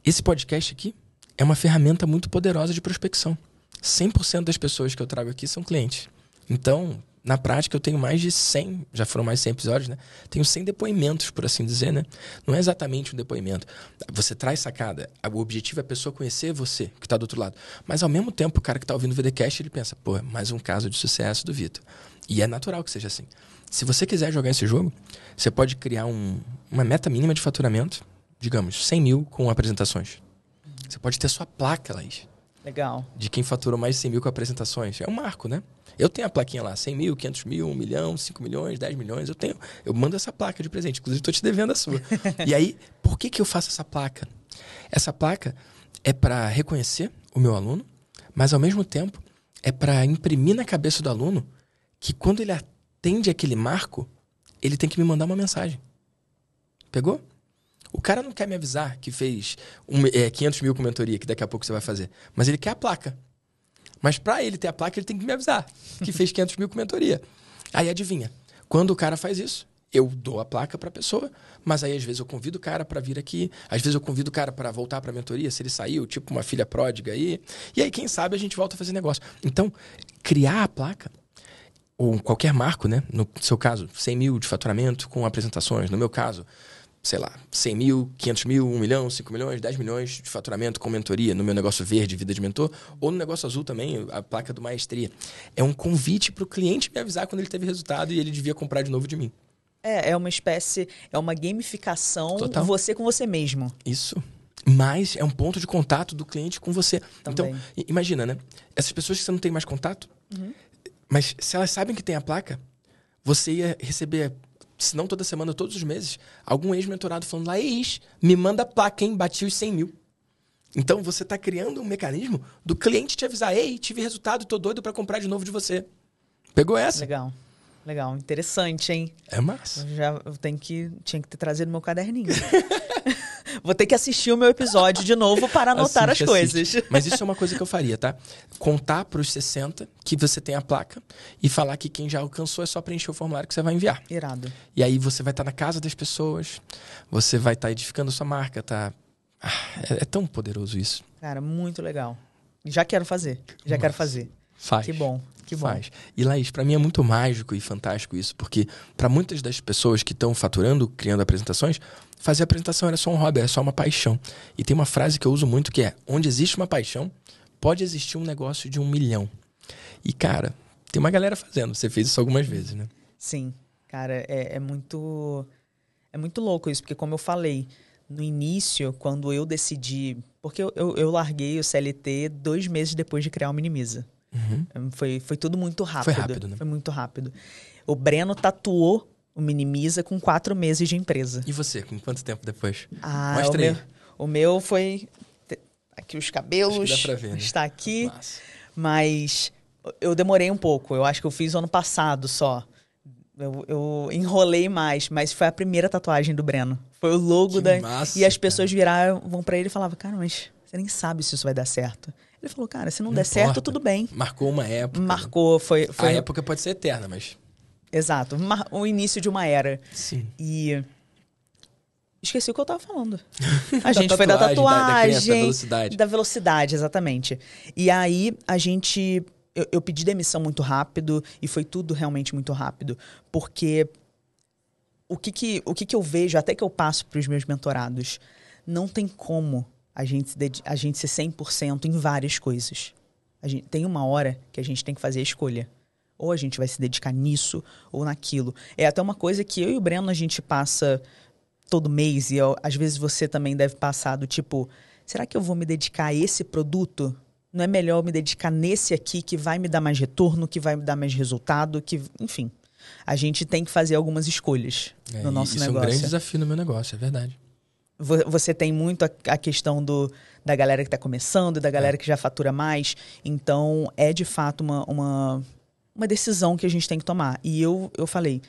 esse podcast aqui é uma ferramenta muito poderosa de prospecção. 100% das pessoas que eu trago aqui são clientes. Então, na prática, eu tenho mais de 100, já foram mais de 100 episódios, né? Tenho 100 depoimentos, por assim dizer, né? Não é exatamente um depoimento. Você traz sacada. O objetivo é a pessoa conhecer você, que está do outro lado. Mas, ao mesmo tempo, o cara que está ouvindo o VDCast, ele pensa, pô, mais um caso de sucesso do Vitor. E é natural que seja assim. Se você quiser jogar esse jogo, você pode criar um, uma meta mínima de faturamento, digamos, 100 mil com apresentações. Você pode ter sua placa, Laís. Legal. De quem faturou mais de 100 mil com apresentações. É um marco, né? Eu tenho a plaquinha lá, 100 mil, 500 mil, 1 milhão, 5 milhões, 10 milhões. Eu tenho. Eu mando essa placa de presente. Inclusive, estou te devendo a sua. e aí, por que, que eu faço essa placa? Essa placa é para reconhecer o meu aluno, mas ao mesmo tempo é para imprimir na cabeça do aluno que quando ele atende aquele marco, ele tem que me mandar uma mensagem. Pegou? O cara não quer me avisar que fez um, é, 500 mil com mentoria, que daqui a pouco você vai fazer. Mas ele quer a placa. Mas para ele ter a placa, ele tem que me avisar que fez 500 mil com mentoria. Aí adivinha, quando o cara faz isso, eu dou a placa para a pessoa, mas aí às vezes eu convido o cara para vir aqui, às vezes eu convido o cara para voltar para a mentoria, se ele saiu, tipo uma filha pródiga aí. E aí, quem sabe, a gente volta a fazer negócio. Então, criar a placa, ou qualquer marco, né? No seu caso, 100 mil de faturamento com apresentações. No meu caso, sei lá, 100 mil, 500 mil, 1 milhão, 5 milhões, 10 milhões de faturamento com mentoria no meu negócio verde, vida de mentor, ou no negócio azul também, a placa do maestria. É um convite para o cliente me avisar quando ele teve resultado e ele devia comprar de novo de mim. É, é uma espécie, é uma gamificação Total. você com você mesmo. Isso. Mas é um ponto de contato do cliente com você. Também. Então, imagina, né? Essas pessoas que você não tem mais contato, uhum. Mas se elas sabem que tem a placa, você ia receber se não toda semana, todos os meses, algum ex-mentorado falando lá, ex, me manda placa, hein? Bati os 100 mil. Então você está criando um mecanismo do cliente te avisar, ei, tive resultado, tô doido para comprar de novo de você. Pegou essa? Legal. Legal, interessante, hein? É massa. Eu já eu tenho que tinha que ter trazido meu caderninho. Vou ter que assistir o meu episódio de novo para anotar assiste, as coisas. Assiste. Mas isso é uma coisa que eu faria, tá? Contar para os 60 que você tem a placa e falar que quem já alcançou é só preencher o formulário que você vai enviar. Irado. E aí você vai estar tá na casa das pessoas, você vai estar tá edificando sua marca, tá? Ah, é, é, tão poderoso isso. Cara, muito legal. Já quero fazer. Já Nossa. quero fazer. Faz. Que bom. Que bom. Faz. E Laís, para mim é muito mágico e fantástico isso, porque para muitas das pessoas que estão faturando, criando apresentações, fazer apresentação era só um hobby, era só uma paixão. E tem uma frase que eu uso muito que é: onde existe uma paixão, pode existir um negócio de um milhão. E cara, tem uma galera fazendo. Você fez isso algumas vezes, né? Sim, cara, é, é muito é muito louco isso, porque como eu falei no início, quando eu decidi, porque eu, eu, eu larguei o CLT dois meses depois de criar o Minimiza. Uhum. Foi, foi tudo muito rápido. Foi rápido, né? Foi muito rápido. O Breno tatuou o Minimiza com quatro meses de empresa. E você, com quanto tempo depois? Ah, Mostra o aí. Meu, o meu foi. Aqui os cabelos. Dá pra ver, né? Está aqui. Massa. Mas eu demorei um pouco. Eu acho que eu fiz ano passado só. Eu, eu, enrolei mais, mas foi a primeira tatuagem do Breno. Foi o logo que da. Massa, e as pessoas viraram, vão para ele e falavam, cara, mas você nem sabe se isso vai dar certo. Ele falou, cara, se não, não der importa. certo, tudo bem. Marcou uma época. Marcou, foi. foi... A época pode ser eterna, mas. Exato. O início de uma era. Sim. E. Esqueci o que eu tava falando. A gente foi da tatuagem. Da, da, da, velocidade. Da velocidade, exatamente. E aí a gente. Eu, eu pedi demissão muito rápido e foi tudo realmente muito rápido. Porque o que, que, o que, que eu vejo, até que eu passo para os meus mentorados, não tem como a gente, a gente ser 100% em várias coisas. A gente, tem uma hora que a gente tem que fazer a escolha. Ou a gente vai se dedicar nisso ou naquilo. É até uma coisa que eu e o Breno a gente passa todo mês e eu, às vezes você também deve passar do tipo, será que eu vou me dedicar a esse produto? Não é melhor eu me dedicar nesse aqui que vai me dar mais retorno, que vai me dar mais resultado, que, enfim. A gente tem que fazer algumas escolhas é, no nosso isso negócio. Isso é um grande desafio no meu negócio, é verdade. Você tem muito a, a questão do, da galera que está começando, da galera é. que já fatura mais. Então, é de fato uma, uma, uma decisão que a gente tem que tomar. E eu, eu falei,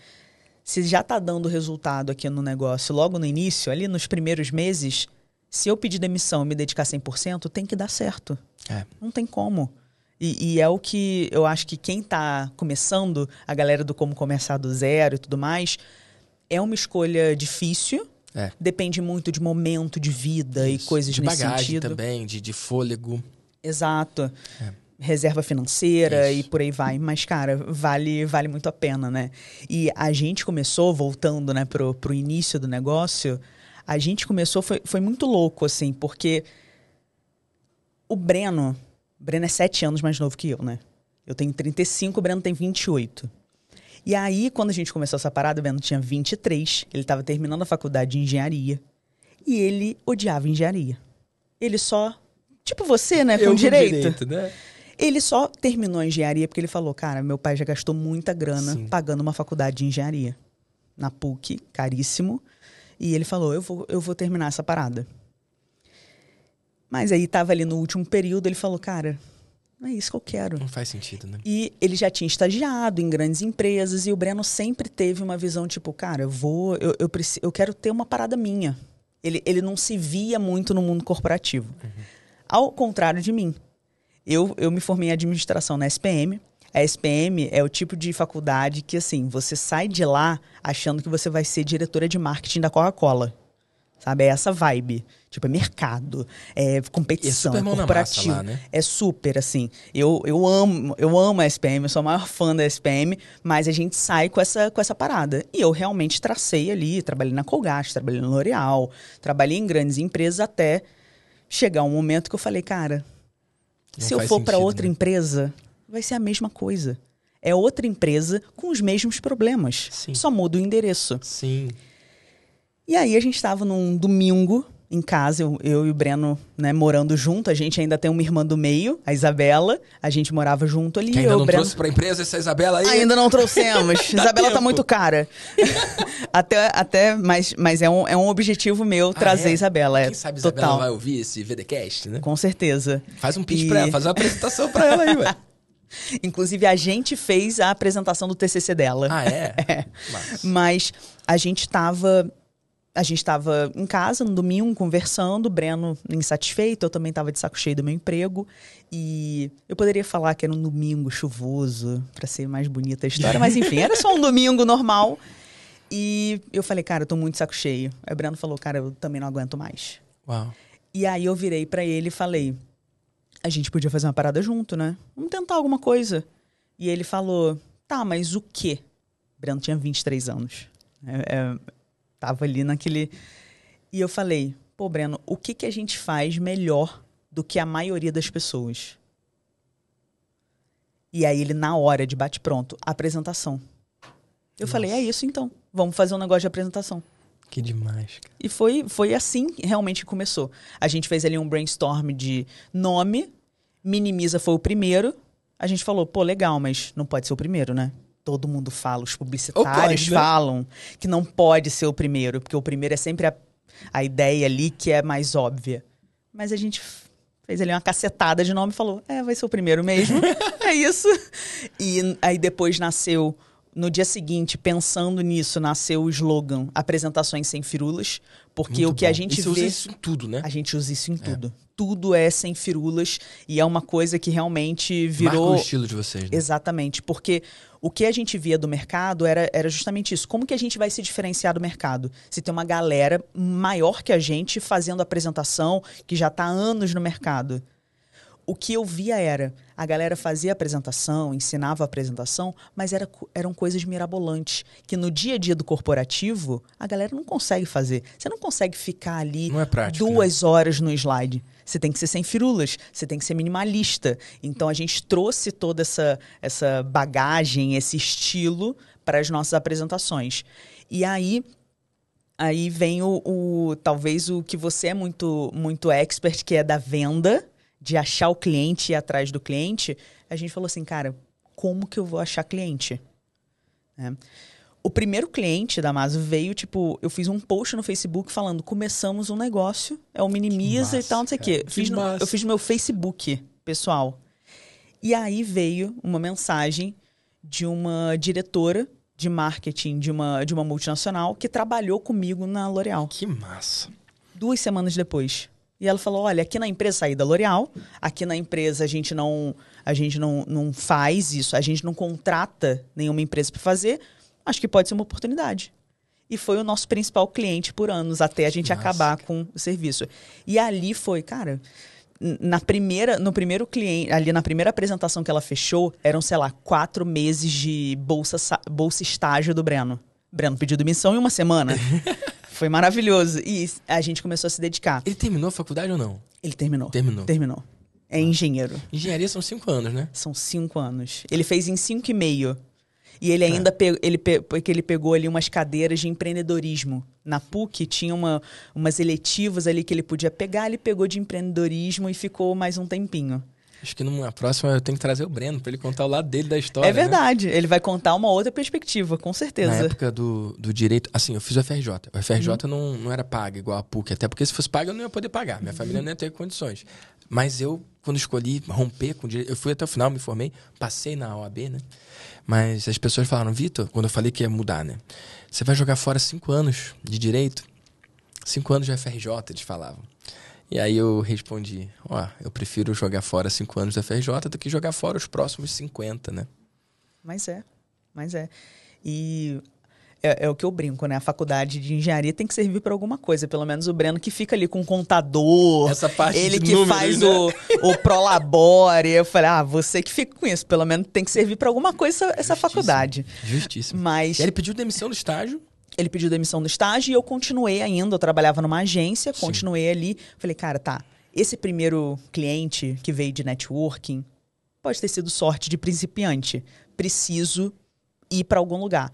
se já está dando resultado aqui no negócio logo no início, ali nos primeiros meses, se eu pedir demissão e me dedicar 100%, tem que dar certo. É. Não tem como. E, e, é o que eu acho que quem está começando, a galera do como começar do zero e tudo mais, é uma escolha difícil, É. Depende muito de momento de vida Isso. e coisas de nesse bagagem sentido. também, de, de fôlego. Exato. É. Reserva financeira Isso. e por aí vai. Mas, cara, vale, vale muito a pena, né? E a gente começou, voltando né, pro, pro início do negócio, a gente começou, foi, foi muito louco, assim, porque o Breno, o Breno é sete anos mais novo que eu, né? Eu tenho 35, o Breno tem 28. E aí, quando a gente começou essa parada, o Breno tinha 23, ele estava terminando a faculdade de engenharia. E ele odiava engenharia. Ele só. Tipo você, né? Com eu direito. direito né? Ele só terminou a engenharia porque ele falou: Cara, meu pai já gastou muita grana Sim. pagando uma faculdade de engenharia. Na PUC, caríssimo. E ele falou: Eu vou, eu vou terminar essa parada. Mas aí tava ali no último período, ele falou: Cara, não é isso que eu quero. Não faz sentido, né? E ele já tinha estagiado em grandes empresas e o Breno sempre teve uma visão tipo, cara, eu vou, eu, eu, preciso, eu quero ter uma parada minha. Ele, ele não se via muito no mundo corporativo. Uhum. Ao contrário de mim. Eu, eu me formei em administração na SPM. A SPM é o tipo de faculdade que, assim, você sai de lá achando que você vai ser diretora de marketing da Coca-Cola. Sabe? É essa vibe. Tipo, é mercado, é competição, é, é corporativo. Lá, né? É super, assim. Eu, eu amo, eu amo a SPM, eu sou a maior fã da SPM, mas a gente sai com essa, com essa parada. E eu realmente tracei ali, trabalhei na Colgate, trabalhei no L'Oréal, trabalhei em grandes empresas até chegar um momento que eu falei, cara, Não se eu for para outra né? empresa, vai ser a mesma coisa. É outra empresa com os mesmos problemas. Sim. Só muda o endereço. Sim. E aí a gente estava num domingo em casa, eu, eu e o Breno, né, morando junto. A gente ainda tem uma irmã do meio, a Isabela. A gente morava junto ali. Que ainda eu, não Breno... trouxe pra empresa essa Isabela aí? Ainda não trouxemos. Isabela tá muito cara. até, até, mas, mas é, um, é um objetivo meu ah, trazer é? Isabela. É, Quem sabe Isabela total. vai ouvir esse VDcast, né? Com certeza. Faz um pitch e... pra ela, faz uma apresentação pra ela aí, ué. Inclusive, a gente fez a apresentação do TCC dela. Ah, é? é. Mas a gente tava a gente estava em casa no domingo conversando, Breno insatisfeito, eu também estava de saco cheio do meu emprego e eu poderia falar que era um domingo chuvoso para ser mais bonita a história, mas enfim, era só um domingo normal. E eu falei, cara, eu tô muito de saco cheio. Aí o Breno falou, cara, eu também não aguento mais. Uau. E aí eu virei para ele e falei, a gente podia fazer uma parada junto, né? Vamos tentar alguma coisa. E ele falou, tá, mas o quê? O Breno tinha 23 anos. É, é, Tava ali naquele. E eu falei, pô, Breno, o que, que a gente faz melhor do que a maioria das pessoas? E aí ele, na hora de bate-pronto, apresentação. Eu Nossa. falei, é isso então. Vamos fazer um negócio de apresentação. Que demais. Cara. E foi, foi assim realmente que começou. A gente fez ali um brainstorm de nome, Minimiza foi o primeiro. A gente falou, pô, legal, mas não pode ser o primeiro, né? Todo mundo fala, os publicitários pode, né? falam que não pode ser o primeiro, porque o primeiro é sempre a, a ideia ali que é mais óbvia. Mas a gente fez ali uma cacetada de nome e falou: é, vai ser o primeiro mesmo. é isso. E aí depois nasceu. No dia seguinte, pensando nisso, nasceu o slogan Apresentações Sem Firulas, porque Muito o que bom. a gente e vê. usa isso em tudo, né? A gente usa isso em é. tudo. Tudo é sem firulas e é uma coisa que realmente virou. Marca o estilo de vocês, né? Exatamente. Porque o que a gente via do mercado era, era justamente isso. Como que a gente vai se diferenciar do mercado? Se tem uma galera maior que a gente fazendo apresentação, que já está há anos no mercado o que eu via era a galera fazia apresentação, ensinava a apresentação, mas era, eram coisas mirabolantes que no dia a dia do corporativo a galera não consegue fazer. Você não consegue ficar ali é prático, duas né? horas no slide. Você tem que ser sem firulas, você tem que ser minimalista. Então a gente trouxe toda essa, essa bagagem, esse estilo para as nossas apresentações. E aí aí vem o, o, talvez o que você é muito muito expert que é da venda de achar o cliente e ir atrás do cliente, a gente falou assim, cara, como que eu vou achar cliente? É. O primeiro cliente da Maso veio, tipo, eu fiz um post no Facebook falando, começamos um negócio, é o Minimiza massa, e tal, não sei o quê. Fiz no, eu fiz no meu Facebook, pessoal. E aí veio uma mensagem de uma diretora de marketing de uma, de uma multinacional que trabalhou comigo na L'Oréal. Que massa. Duas semanas depois. E ela falou: olha, aqui na empresa saí da L'Oréal, aqui na empresa a gente não a gente não, não faz isso, a gente não contrata nenhuma empresa para fazer, acho que pode ser uma oportunidade. e foi o nosso principal cliente por anos, até a gente Nossa. acabar com o serviço. E ali foi, cara, na primeira, no primeiro cliente, ali na primeira apresentação que ela fechou, eram, sei lá, quatro meses de bolsa, bolsa estágio do Breno. Breno pediu demissão em uma semana. Foi maravilhoso. E a gente começou a se dedicar. Ele terminou a faculdade ou não? Ele terminou. Terminou. Terminou. É engenheiro. Engenharia são cinco anos, né? São cinco anos. Ele fez em cinco e meio. E ele ainda é. pegou, ele, porque ele pegou ali umas cadeiras de empreendedorismo. Na PUC tinha uma, umas eletivas ali que ele podia pegar, ele pegou de empreendedorismo e ficou mais um tempinho. Acho que numa próxima eu tenho que trazer o Breno para ele contar o lado dele da história. É né? verdade, né? ele vai contar uma outra perspectiva, com certeza. Na época do, do direito, assim, eu fiz o FRJ. O FRJ uhum. não, não era paga igual a PUC, até porque se fosse paga eu não ia poder pagar, minha uhum. família não ia ter condições. Mas eu, quando escolhi romper com direito, eu fui até o final, me formei, passei na OAB, né? Mas as pessoas falaram, Vitor, quando eu falei que ia mudar, né? Você vai jogar fora cinco anos de direito? Cinco anos de FRJ, eles falavam. E aí eu respondi, ó, eu prefiro jogar fora cinco anos da FRJ do que jogar fora os próximos 50, né? Mas é, mas é. E é, é, o que eu brinco, né? A faculdade de engenharia tem que servir para alguma coisa. Pelo menos o Breno que fica ali com o contador. Essa parte Ele que números, faz né? o, o Prolabore. Eu falei, ah, você que fica com isso. Pelo menos tem que servir para alguma coisa essa, essa faculdade. Justíssimo. Mas... E ele pediu demissão do estágio? Ele pediu demissão do estágio e eu continuei ainda. Eu trabalhava numa agência, Sim. continuei ali. Falei, cara, tá. Esse primeiro cliente que veio de networking pode ter sido sorte de principiante. Preciso ir para algum lugar.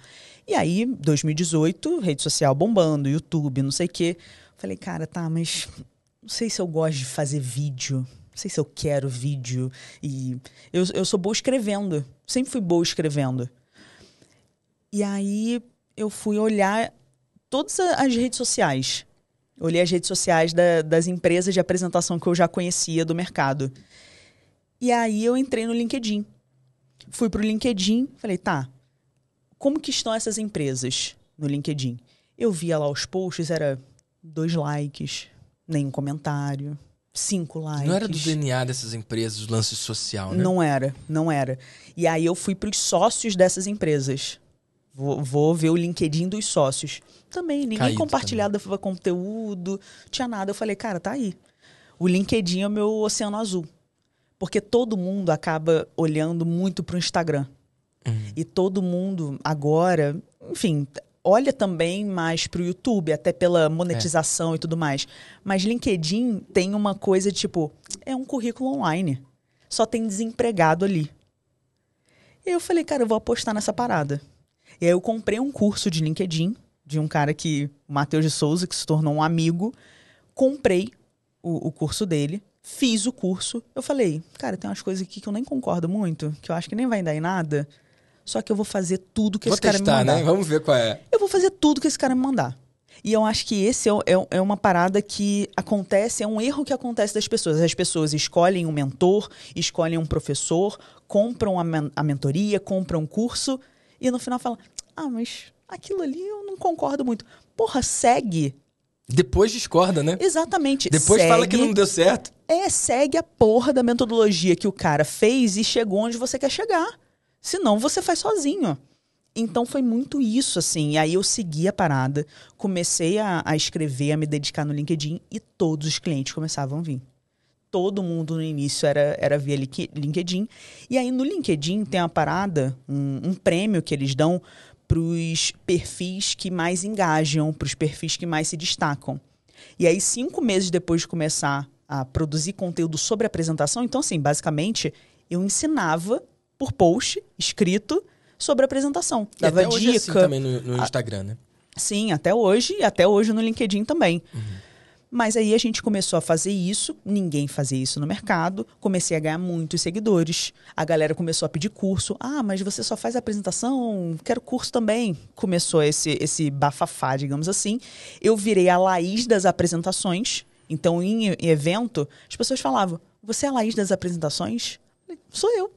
E aí, 2018, rede social bombando, YouTube, não sei o quê. Falei, cara, tá, mas não sei se eu gosto de fazer vídeo. Não sei se eu quero vídeo. E eu, eu sou boa escrevendo. Sempre fui boa escrevendo. E aí eu fui olhar todas as redes sociais. Olhei as redes sociais da, das empresas de apresentação que eu já conhecia do mercado. E aí eu entrei no LinkedIn. Fui pro LinkedIn, falei, tá, como que estão essas empresas no LinkedIn? Eu via lá os posts, era dois likes, nenhum comentário, cinco likes. Não era do DNA dessas empresas, o lance social, né? Não era, não era. E aí eu fui para os sócios dessas empresas. Vou, vou, ver o LinkedIn dos sócios. Também, ninguém Caído compartilhava também. conteúdo, tinha nada. Eu falei, cara, tá aí. O LinkedIn é o meu oceano azul. Porque todo mundo acaba olhando muito para o Instagram. Uhum. E todo mundo agora, enfim, olha também mais para o YouTube, até pela monetização é. e tudo mais. Mas LinkedIn tem uma coisa tipo, é um currículo online. Só tem desempregado ali. E eu falei, cara, eu vou apostar nessa parada. E aí eu comprei um curso de LinkedIn de um cara que, o Matheus de Souza, que se tornou um amigo. Comprei o, o curso dele, fiz o curso. Eu falei, cara, tem umas coisas aqui que eu nem concordo muito, que eu acho que nem vai dar em nada. Só que eu vou fazer tudo que vou esse testar, cara me mandar. Né? Vamos ver qual é. Eu vou fazer tudo que esse cara me mandar. E eu acho que esse é, é, é, uma parada que acontece, é um erro que acontece das pessoas. As pessoas escolhem um mentor, escolhem um professor, compram a, men a mentoria, compram um curso, e no final falam: Ah, mas aquilo ali eu não concordo muito. Porra, segue. Depois discorda, né? Exatamente. Depois segue, fala que não deu certo. É, segue a porra da metodologia que o cara fez e chegou onde você quer chegar. Senão você faz sozinho. Então foi muito isso, assim. E aí eu segui a parada, comecei a, a, escrever, a me dedicar no LinkedIn e todos os clientes começavam a vir. Todo mundo no início era, era via LinkedIn. E aí no LinkedIn tem uma parada, um, um prêmio que eles dão para os perfis que mais engajam, para os perfis que mais se destacam. E aí, cinco meses depois de começar a produzir conteúdo sobre apresentação, então, assim, basicamente, eu ensinava por post escrito sobre a apresentação. E Dava até dica. É assim também no, no Instagram, né? Sim, até hoje e até hoje no LinkedIn também. Uhum. Mas aí a gente começou a fazer isso, ninguém fazia isso no mercado, comecei a ganhar muitos seguidores, a galera começou a pedir curso. Ah, mas você só faz apresentação, quero curso também. Começou esse, esse bafafá, digamos assim. Eu virei a Laís das apresentações. Então, em, em evento, as pessoas falavam: Você é a Laís das apresentações? Sou eu.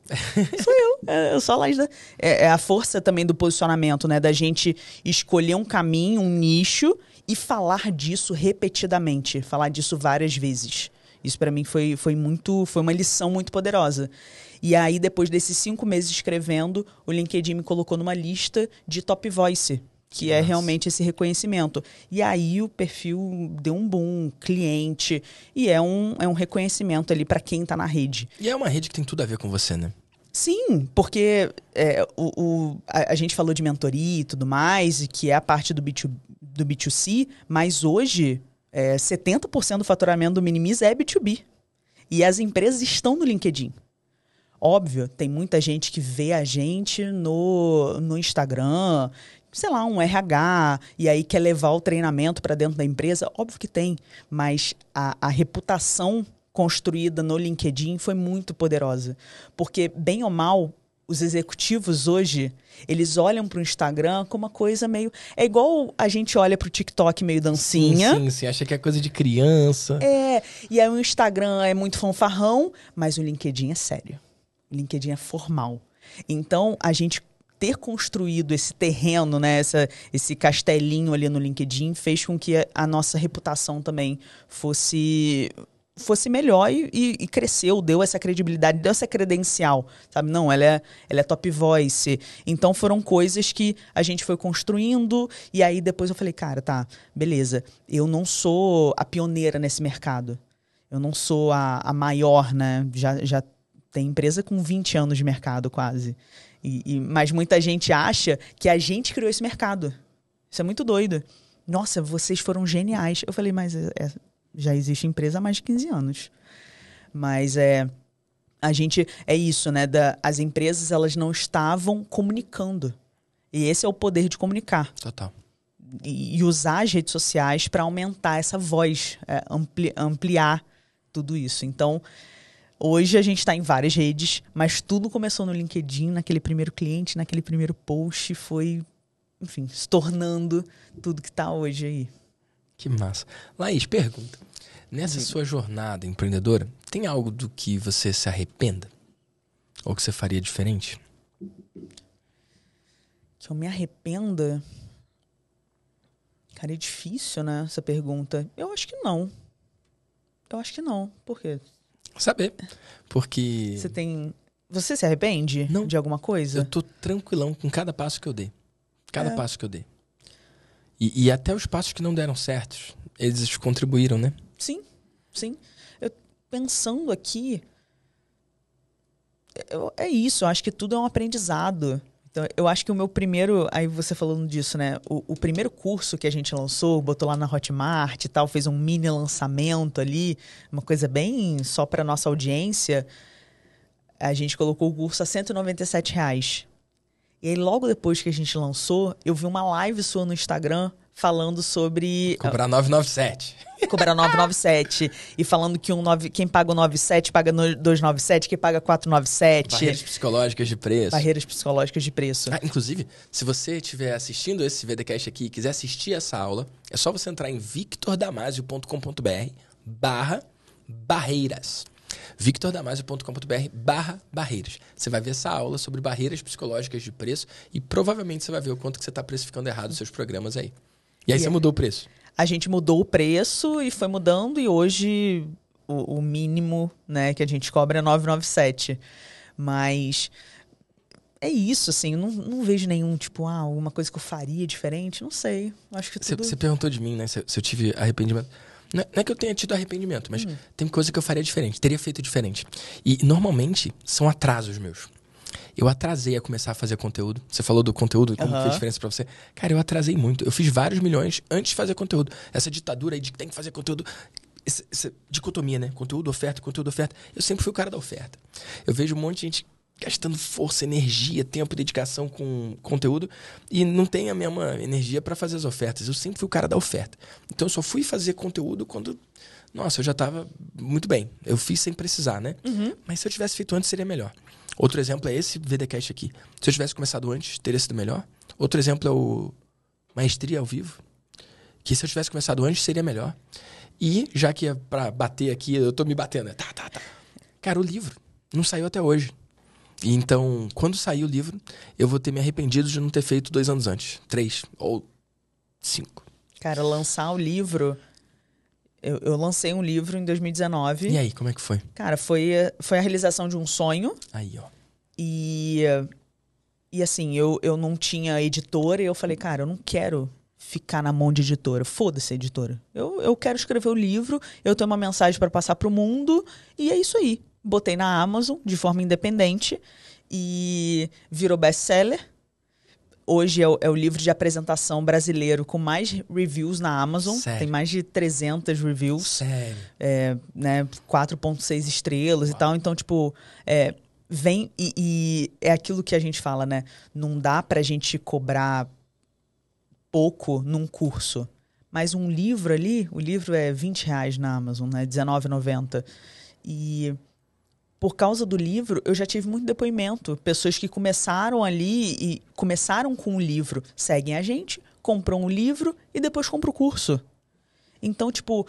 Sou eu. É, eu sou a Laís da... é, é a força também do posicionamento, né? Da gente escolher um caminho, um nicho e falar disso repetidamente. Falar disso várias vezes. Isso para mim foi, foi muito. Foi uma lição muito poderosa. E aí, depois desses cinco meses escrevendo, o LinkedIn me colocou numa lista de top voice. Que é Nossa. é realmente esse reconhecimento. E aí o perfil deu um boom, cliente, e é um, é um reconhecimento ali para quem está na rede. E é uma rede que tem tudo a ver com você, né? Sim, porque é, o, o a, a, gente falou de mentoria e tudo mais, que é a parte do, B2, do B2C, mas hoje é, 70% do faturamento do Minimize é B2B. E as empresas estão no LinkedIn. Óbvio, tem muita gente que vê a gente no, no Instagram, sei lá, um RH, e aí quer levar o treinamento para dentro da empresa. Óbvio que tem, mas a, a reputação construída no LinkedIn foi muito poderosa. Porque, bem ou mal, os executivos hoje, eles olham para o Instagram como uma coisa meio. É igual a gente olha para o TikTok meio dancinha. Sim, sim, sim, acha que é coisa de criança. É, e aí o Instagram é muito fanfarrão, mas o LinkedIn é sério. LinkedIn é formal. Então, a gente ter construído esse terreno, né, essa, esse castelinho ali no LinkedIn, fez com que a, nossa reputação também fosse fosse melhor e, e, e, cresceu, deu essa credibilidade, deu essa credencial, sabe? Não, ela é, ela é top voice. Então foram coisas que a gente foi construindo e aí depois eu falei, cara, tá, beleza. Eu não sou a pioneira nesse mercado. Eu não sou a, a maior, né? Já, já tem empresa com 20 anos de mercado quase. E, e, mas muita gente acha que a gente criou esse mercado. Isso é muito doido. Nossa, vocês foram geniais. Eu falei, mas é, é, já existe empresa há mais de 15 anos. Mas é a gente é isso, né? Da, as empresas elas não estavam comunicando. E esse é o poder de comunicar. Total. E, e usar as redes sociais para aumentar essa voz, é, ampli, ampliar tudo isso. Então, Hoje a gente está em várias redes, mas tudo começou no LinkedIn, naquele primeiro cliente, naquele primeiro post, foi, enfim, se tornando tudo que está hoje aí. Que massa. Laís, pergunta. Nessa Diga. sua jornada empreendedora, tem algo do que você se arrependa? Ou que você faria diferente? Que eu me arrependa? Cara, é difícil, né, essa pergunta. Eu acho que não. Eu acho que não. Por quê? Saber. Porque. Você tem. Você se arrepende Não. de alguma coisa? Eu tô tranquilão com cada passo que eu dei. Cada é. passo que eu dei. E, e, até os passos que não deram certos, eles contribuíram, né? Sim, sim. Eu, pensando aqui. Eu, é isso, eu acho que tudo é um aprendizado. Então, eu acho que o meu primeiro. Aí você falando disso, né? O, o, primeiro curso que a gente lançou, botou lá na Hotmart e tal, fez um mini lançamento ali, uma coisa bem só para nossa audiência. A gente colocou o curso a 197 reais. E aí, logo depois que a gente lançou, eu vi uma live sua no Instagram falando sobre. Cobrar 997. Cobrar 997. e falando que um 9, quem paga o 97 paga 297, quem paga 497. Barreiras psicológicas de preço. Barreiras psicológicas de preço. Ah, inclusive, se você estiver assistindo esse VDcast aqui e quiser assistir essa aula, é só você entrar em victordamasio.com.br barra barreiras victordamasio.com.br barra barreiras. Você vai ver essa aula sobre barreiras psicológicas de preço e provavelmente você vai ver o quanto que você está precificando errado os seus programas aí. E aí você mudou o preço? A gente mudou o preço e foi mudando e hoje o, o mínimo né, que a gente cobra é 997. Mas é isso, assim, eu não, não vejo nenhum, tipo, ah, alguma coisa que eu faria diferente, não sei. Acho que tudo... Você perguntou de mim, né, se, se eu tive arrependimento. Não é, não é, que eu tenha tido arrependimento, mas hum. tem coisa que eu faria diferente, teria feito diferente. E normalmente são atrasos meus. Eu atrasei a começar a fazer conteúdo. Você falou do conteúdo, como uhum. fez diferença para você. Cara, eu atrasei muito. Eu fiz vários milhões antes de fazer conteúdo. Essa ditadura aí de que tem que fazer conteúdo. Essa, essa dicotomia, né? Conteúdo, oferta, conteúdo, oferta. Eu sempre fui o cara da oferta. Eu vejo um monte de gente gastando força, energia, tempo, dedicação com conteúdo e não tem a mesma energia para fazer as ofertas. Eu sempre fui o cara da oferta. Então eu só fui fazer conteúdo quando nossa, eu já estava muito bem. Eu fiz sem precisar, né? Uhum. Mas se eu tivesse feito antes, seria melhor. Outro exemplo é esse VDcast aqui. Se eu tivesse começado antes, teria sido melhor. Outro exemplo é o Maestria ao Vivo. Que se eu tivesse começado antes, seria melhor. E, já que é pra bater aqui, eu tô me batendo. Né? Tá, tá, tá. Cara, o livro não saiu até hoje. Então, quando sair o livro, eu vou ter me arrependido de não ter feito dois anos antes. Três ou cinco. Cara, lançar o livro eu, eu, lancei um livro em 2019. E aí, como é que foi? Cara, foi, foi a realização de um sonho. Aí, ó. E, e assim, eu, eu não tinha editora e eu falei, cara, eu não quero ficar na mão de editora. Foda-se, editora. Eu, eu quero escrever o livro, eu tenho uma mensagem para passar para o mundo e é isso aí. Botei na Amazon de forma independente e virou best-seller. Hoje é o, é o, livro de apresentação brasileiro com mais reviews na Amazon. Sério? Tem mais de 300 reviews. Sério? É, né, 4.6 estrelas Uau. e tal. Então, tipo, é, vem e, e, é aquilo que a gente fala, né? Não dá pra gente cobrar pouco num curso. Mas um livro ali, o livro é 20 reais na Amazon, né? R$19,90. E por causa do livro, eu já tive muito depoimento. Pessoas que começaram ali e começaram com o livro, seguem a gente, compram o livro e depois compram o curso. Então, tipo,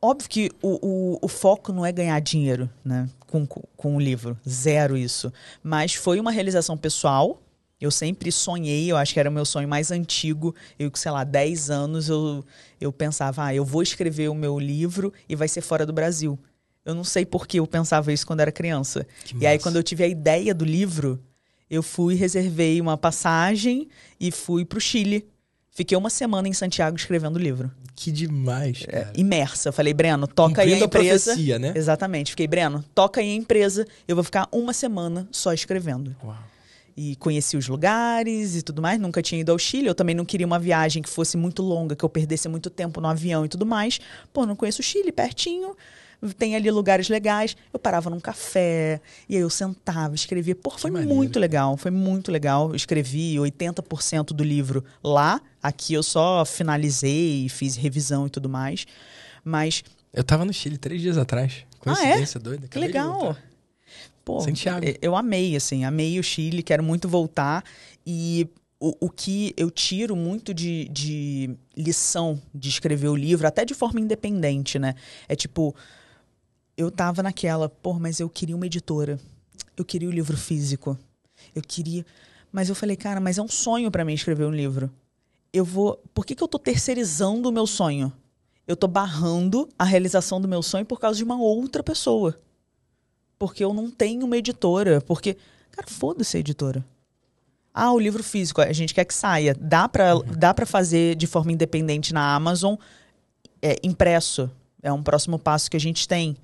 óbvio que o, o, o, foco não é ganhar dinheiro né, com, com, o livro. Zero isso. Mas foi uma realização pessoal. Eu sempre sonhei, eu acho que era o meu sonho mais antigo. Eu, sei lá, 10 anos, eu, eu pensava, ah, eu vou escrever o meu livro e vai ser fora do Brasil. Eu não sei por que eu pensava isso quando era criança. Que e massa. aí, quando eu tive a ideia do livro, eu fui, reservei uma passagem e fui para o Chile. Fiquei uma semana em Santiago escrevendo o livro. Que demais, é, cara. É, imersa. Eu falei, Breno, toca Cumprindo aí a empresa. A profecia, né? Exatamente. Fiquei, Breno, toca aí a empresa. Eu vou ficar uma semana só escrevendo. Uau. E conheci os lugares e tudo mais. Nunca tinha ido ao Chile. Eu também não queria uma viagem que fosse muito longa, que eu perdesse muito tempo no avião e tudo mais. Pô, não conheço o Chile, pertinho tem ali lugares legais. Eu parava num café, e aí eu sentava, escrevia. Pô, foi muito legal, foi muito legal. Eu escrevi 80% do livro lá. Aqui eu só finalizei, fiz revisão e tudo mais. Mas. Eu tava no Chile três dias atrás. Coincidência ah, é? doida. Que legal. Pô, Santiago. Eu amei, assim, amei o Chile, quero muito voltar. E o, o que eu tiro muito de, de lição de escrever o livro, até de forma independente, né? É tipo, eu tava naquela, pô, mas eu queria uma editora. Eu queria o livro físico. Eu queria. Mas eu falei, cara, mas é um sonho para mim escrever um livro. Eu vou. Por que, que eu tô terceirizando o meu sonho? Eu tô barrando a realização do meu sonho por causa de uma outra pessoa. Porque eu não tenho uma editora. Porque. Cara, foda-se a editora. Ah, o livro físico, a gente quer que saia. Dá pra, uhum. dá pra fazer de forma independente na Amazon, é, impresso. É um próximo passo que a gente tem.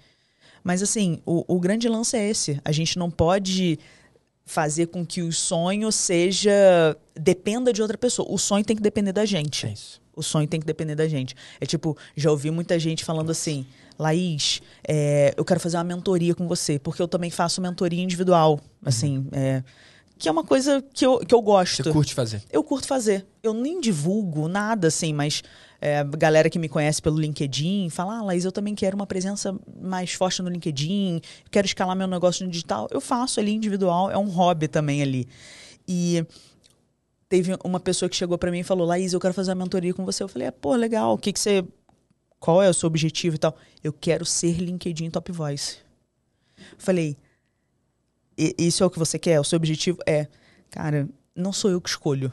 Mas assim, o, o grande lance é esse. A gente não pode fazer com que o sonho seja dependa de outra pessoa. O sonho tem que depender da gente. É isso. O sonho tem que depender da gente. É tipo, já ouvi muita gente falando assim, Laís, é, eu quero fazer uma mentoria com você, porque eu também faço mentoria individual. Uhum. Assim, é, que é uma coisa que eu, que eu gosto. Você curte fazer? Eu curto fazer. Eu nem divulgo nada, assim, mas é, galera que me conhece pelo LinkedIn fala, ah, Laís, eu também quero uma presença mais forte no LinkedIn, quero escalar meu negócio no digital. Eu faço ali individual, é um hobby também ali. E teve uma pessoa que chegou para mim e falou, Laís, eu quero fazer uma mentoria com você. Eu falei, é, pô, legal, o que, que você. Qual é o seu objetivo e tal? Eu quero ser LinkedIn Top Voice. Falei, isso é o que você quer? O seu objetivo é, cara, não sou eu que escolho.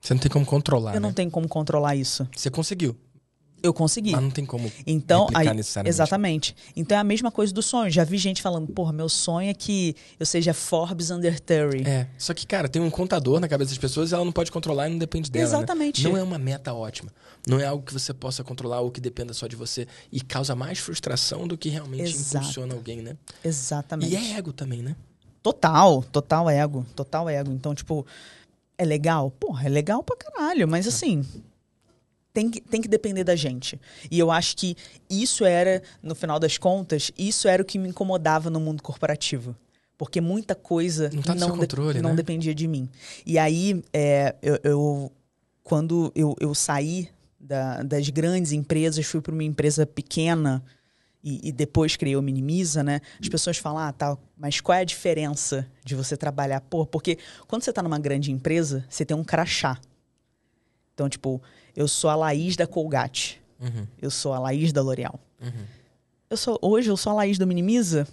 Você não tem como controlar. Eu né? não tenho como controlar isso. Você conseguiu. Eu consegui. Mas não tem como então, aí, Exatamente. Então é a mesma coisa do sonho. Já vi gente falando, porra, meu sonho é que eu seja Forbes under 30. É. Só que, cara, tem um contador na cabeça das pessoas e ela não pode controlar e não depende dela. Né? Exatamente. Né? Não é uma meta ótima. Não é algo que você possa controlar ou que dependa só de você. E causa mais frustração do que realmente Exato. impulsiona alguém, né? Exatamente. E é ego também, né? Total, total ego. Total ego. Então, tipo, é legal? Porra, é legal pra caralho, mas assim. Tem que, tem que depender da gente. E eu acho que isso era, no final das contas, isso era o que me incomodava no mundo corporativo. Porque muita coisa não, tá não, controle, de, não né? dependia de mim. E aí, é, eu, eu, quando eu, eu saí da, das grandes empresas, fui para uma empresa pequena, e, e, depois criei o Minimiza, né? As pessoas falam, ah, tá, mas qual é a diferença de você trabalhar? Pô, porque quando você tá numa grande empresa, você tem um crachá. Então, tipo, eu sou a Laís da Colgate. Uhum. Eu sou a Laís da L'Oréal. Uhum. Eu sou, hoje eu sou a Laís do Minimiza,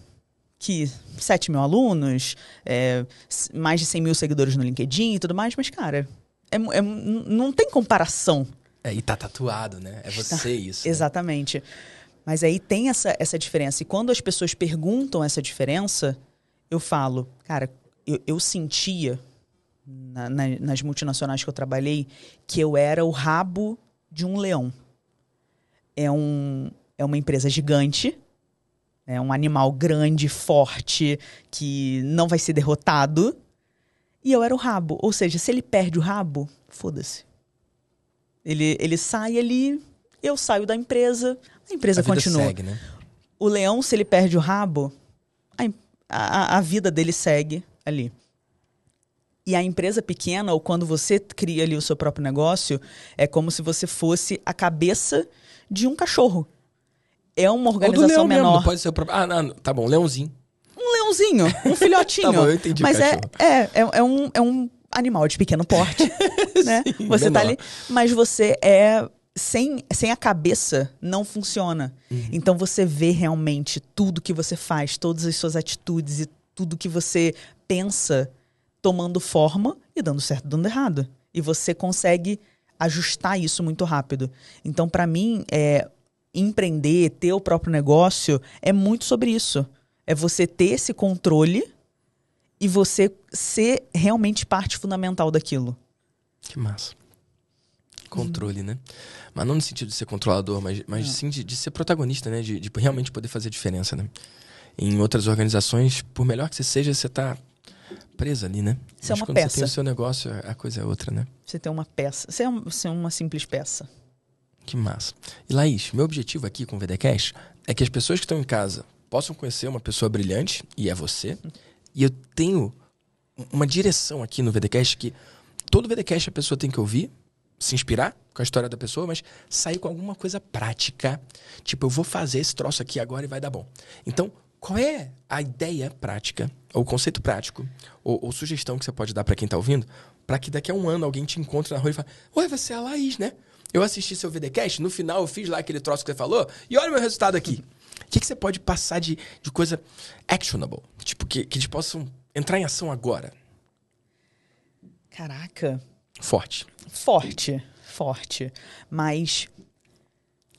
que 7 mil alunos, é, mais de 100 mil seguidores no LinkedIn e tudo mais, mas, cara, é, é, não tem comparação. É, e tá tatuado, né? É você tá, isso. Né? Exatamente. Mas aí tem essa, essa diferença. E quando as pessoas perguntam essa diferença, eu falo, cara, eu, eu sentia na, na, nas multinacionais que eu trabalhei que eu era o rabo de um leão. É, um, é uma empresa gigante, é um animal grande, forte, que não vai ser derrotado. E eu era o rabo. Ou seja, se ele perde o rabo, foda-se. Ele, ele sai ali, eu saio da empresa, a empresa a continua. Segue, né? O leão, se ele perde o rabo, a, a, a vida dele segue ali. E a empresa pequena, ou quando você cria ali o seu próprio negócio, é como se você fosse a cabeça de um cachorro. É uma organização menor. Mesmo, pode ser o próprio. Ah, não, tá bom, leãozinho. Um leãozinho, um filhotinho. tá bom, eu entendi Mas é, é, é, é, um, é um animal de pequeno porte. né? Sim, você menor. tá ali. Mas você é. Sem, sem a cabeça, não funciona. Uhum. Então você vê realmente tudo que você faz, todas as suas atitudes e tudo que você pensa tomando forma e dando certo, dando errado. E você consegue ajustar isso muito rápido. Então, para mim, é, empreender, ter o próprio negócio, é muito sobre isso. É você ter esse controle e você ser realmente parte fundamental daquilo. Que massa. Controle, né? Mas não no sentido de ser controlador, mas, mas sim de, de ser protagonista, né? De, de, realmente poder fazer diferença, né? Em outras organizações, por melhor que você seja, você tá presa ali, né? Você é Mas é uma quando peça. você tem o seu negócio, a coisa é outra, né? Você tem uma peça. Você é, você é uma simples peça. Que massa. E Laís, meu objetivo aqui com o VDCast é que as pessoas que estão em casa possam conhecer uma pessoa brilhante, e é você. E eu tenho uma direção aqui no VDCast que todo VDCast a pessoa tem que ouvir, se inspirar com a história da pessoa, mas sair com alguma coisa prática. Tipo, eu vou fazer esse troço aqui agora e vai dar bom. Então, qual é a ideia prática, ou conceito prático, ou, ou sugestão que você pode dar para quem está ouvindo, para que daqui a um ano alguém te encontre na rua e fale: Ué, você é a Laís, né? Eu assisti seu VDcast, no final eu fiz lá aquele troço que você falou, e olha o meu resultado aqui. O que, que você pode passar de, de coisa actionable? Tipo, que, que eles possam entrar em ação agora? Caraca. Forte. Forte, forte. Mas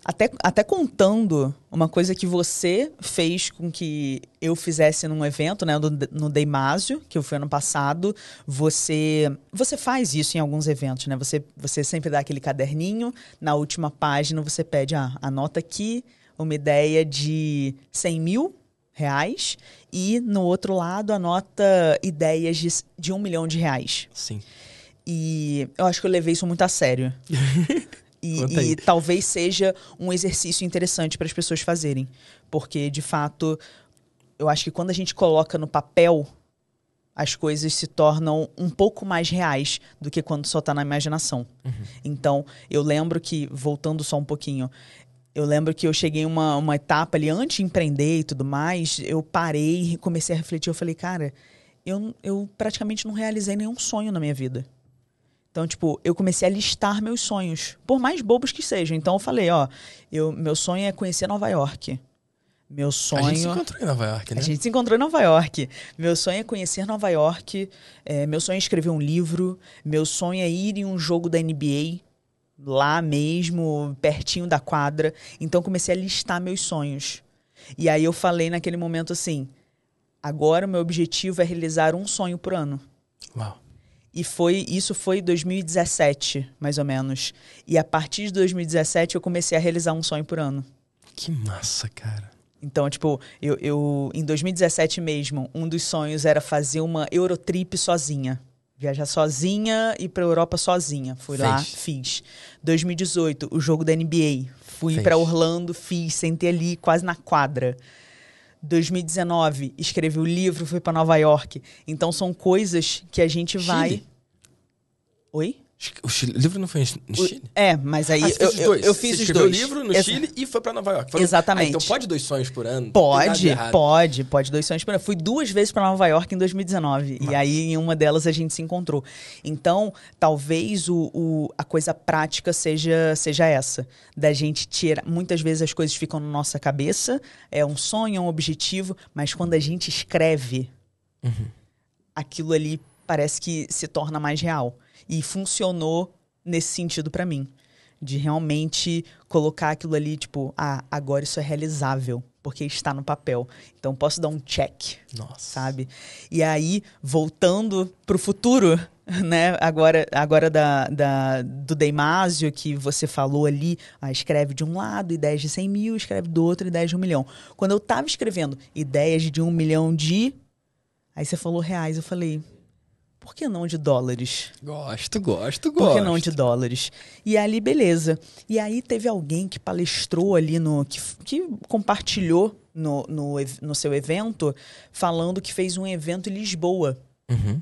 até, até contando uma coisa que você fez com que eu fizesse num evento, né, no, no Deimásio, que eu fui ano passado, você você faz isso em alguns eventos, né? Você, você sempre dá aquele caderninho, na última página você pede, ah, anota aqui uma ideia de 100 mil reais e no outro lado anota ideias de, de um milhão de reais. Sim. E eu acho que eu levei isso muito a sério. E, e talvez seja um exercício interessante para as pessoas fazerem. Porque, de fato, eu acho que quando a gente coloca no papel, as coisas se tornam um pouco mais reais do que quando só está na imaginação. Uhum. Então, eu lembro que, voltando só um pouquinho, eu lembro que eu cheguei em uma, uma etapa ali, antes de empreender e tudo mais, eu parei e comecei a refletir. Eu falei, cara, eu, eu praticamente não realizei nenhum sonho na minha vida. Então, tipo, eu comecei a listar meus sonhos, por mais bobos que sejam. Então, eu falei, ó, eu, meu sonho é conhecer Nova York. Meu sonho. A gente se encontrou em Nova York, né? A gente se encontrou em Nova York. Meu sonho é conhecer Nova York. É, meu sonho é escrever um livro. Meu sonho é ir em um jogo da NBA, lá mesmo, pertinho da quadra. Então, comecei a listar meus sonhos. E aí, eu falei naquele momento assim: agora o meu objetivo é realizar um sonho por ano. Uau. E foi isso foi 2017, mais ou menos. E a partir de 2017 eu comecei a realizar um sonho por ano. Que massa, cara. Então, tipo, eu, eu em 2017 mesmo, um dos sonhos era fazer uma Eurotrip sozinha. Viajar sozinha e pra Europa sozinha. Fui Fez. lá, fiz. 2018, o jogo da NBA. Fui para Orlando, fiz, sentei ali quase na quadra. 2019, escrevi o livro, fui para Nova York. Então são coisas que a gente Chile. vai. Oi? O, Chile, o, livro não foi no Chile? É, mas aí ah, eu, eu, eu, fiz você os dois. o livro no Ex Chile e foi para Nova York. Exatamente. Ah, então pode dois sonhos por ano? Pode, pode, pode dois sonhos por ano. Fui duas vezes para Nova York em 2019 Mas... e aí em uma delas a gente se encontrou. Então, talvez o, o, a coisa prática seja, seja essa, da gente tirar. Muitas vezes as coisas ficam na nossa cabeça, é um sonho, é um objetivo, mas quando a gente escreve, uhum. aquilo ali parece que se torna mais real e funcionou nesse sentido para mim. De realmente colocar aquilo ali, tipo, ah, agora isso é realizável, porque está no papel. Então posso dar um check. Nossa. Sabe? E aí, voltando pro futuro, né? Agora, agora da, da, do Deimásio, que você falou ali, ah, escreve de um lado ideias de 100 mil, escreve do outro ideias de um milhão. Quando eu tava escrevendo ideias de um milhão de. Aí você falou reais, eu falei, por que não de dólares? Gosto, gosto, gosto. Por que não de dólares? E ali, beleza. E aí teve alguém que palestrou ali no. que, que compartilhou no, no, no seu evento, falando que fez um evento em Lisboa. Uhum.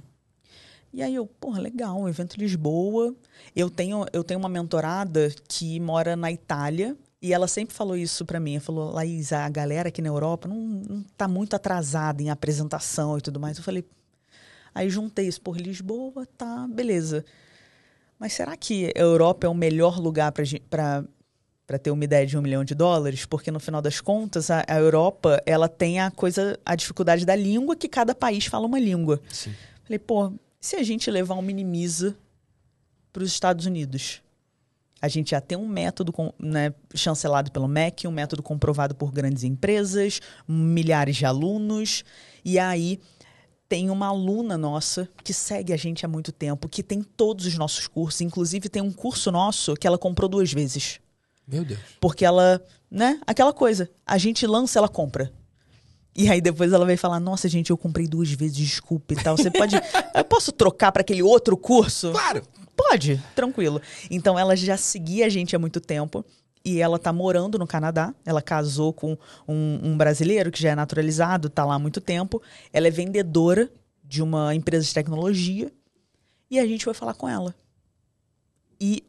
E aí eu, porra, legal, um evento em Lisboa. Eu tenho, eu tenho uma mentorada que mora na Itália e ela sempre falou isso para mim. Ela falou, Laís, a galera aqui na Europa não, não tá muito atrasada em apresentação e tudo mais. Eu falei, aí juntei isso por Lisboa, tá, beleza. Mas será que a Europa é o melhor lugar para para ter uma ideia de um milhão de dólares, porque no final das contas a, a, Europa ela tem a coisa, a dificuldade da língua que cada país fala uma língua. Sim. Falei, pô, se a gente levar um minimiza para os Estados Unidos? A gente já tem um método né, chancelado pelo MEC, um método comprovado por grandes empresas, milhares de alunos. E aí tem uma aluna nossa que segue a gente há muito tempo, que tem todos os nossos cursos. Inclusive, tem um curso nosso que ela comprou duas vezes. Meu Deus. Porque ela, né? Aquela coisa. A gente lança, ela compra. E aí depois ela vai falar: Nossa, gente, eu comprei duas vezes, desculpa e tal. Você pode. eu posso trocar para aquele outro curso? Claro! Pode, tranquilo. Então ela já seguia a gente há muito tempo. E ela tá morando no Canadá. Ela casou com um, um brasileiro que já é naturalizado, tá lá há muito tempo. Ela é vendedora de uma empresa de tecnologia. E a gente vai falar com ela. E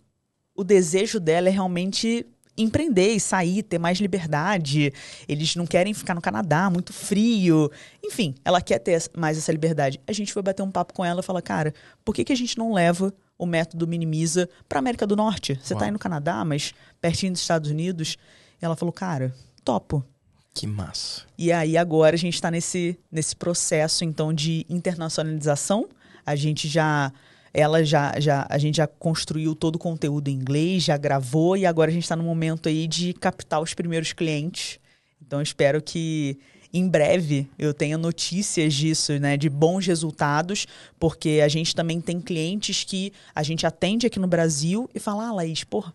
o desejo dela é realmente empreender e sair, ter mais liberdade. Eles não querem ficar no Canadá, muito frio. Enfim, ela quer ter mais essa liberdade. A gente foi bater um papo com ela e falar, cara, por que, que a gente não leva o método Minimiza para América do Norte? Você está aí no Canadá, mas pertinho dos Estados Unidos. E ela falou, cara, topo. Que massa. E aí agora a gente está nesse, nesse processo, então, de internacionalização. A gente já ela já, já a gente já construiu todo o conteúdo em inglês, já gravou e agora a gente está no momento aí de captar os primeiros clientes. Então espero que em breve eu tenha notícias disso, né, de bons resultados, porque a gente também tem clientes que a gente atende aqui no Brasil e fala, ah, Laís, porra,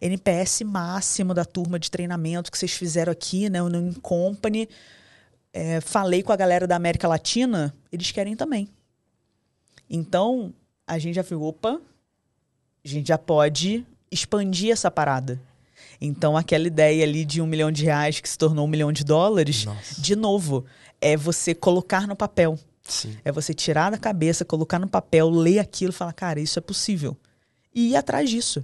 NPS máximo da turma de treinamento que vocês fizeram aqui, né, no Company. É, falei com a galera da América Latina, eles querem também. Então, a gente já viu, opa, a gente já pode expandir essa parada. Então, aquela ideia ali de um milhão de reais que se tornou um milhão de dólares, Nossa. de novo, é você colocar no papel. Sim. É você tirar da cabeça, colocar no papel, ler aquilo e falar, cara, isso é possível. E ir atrás disso.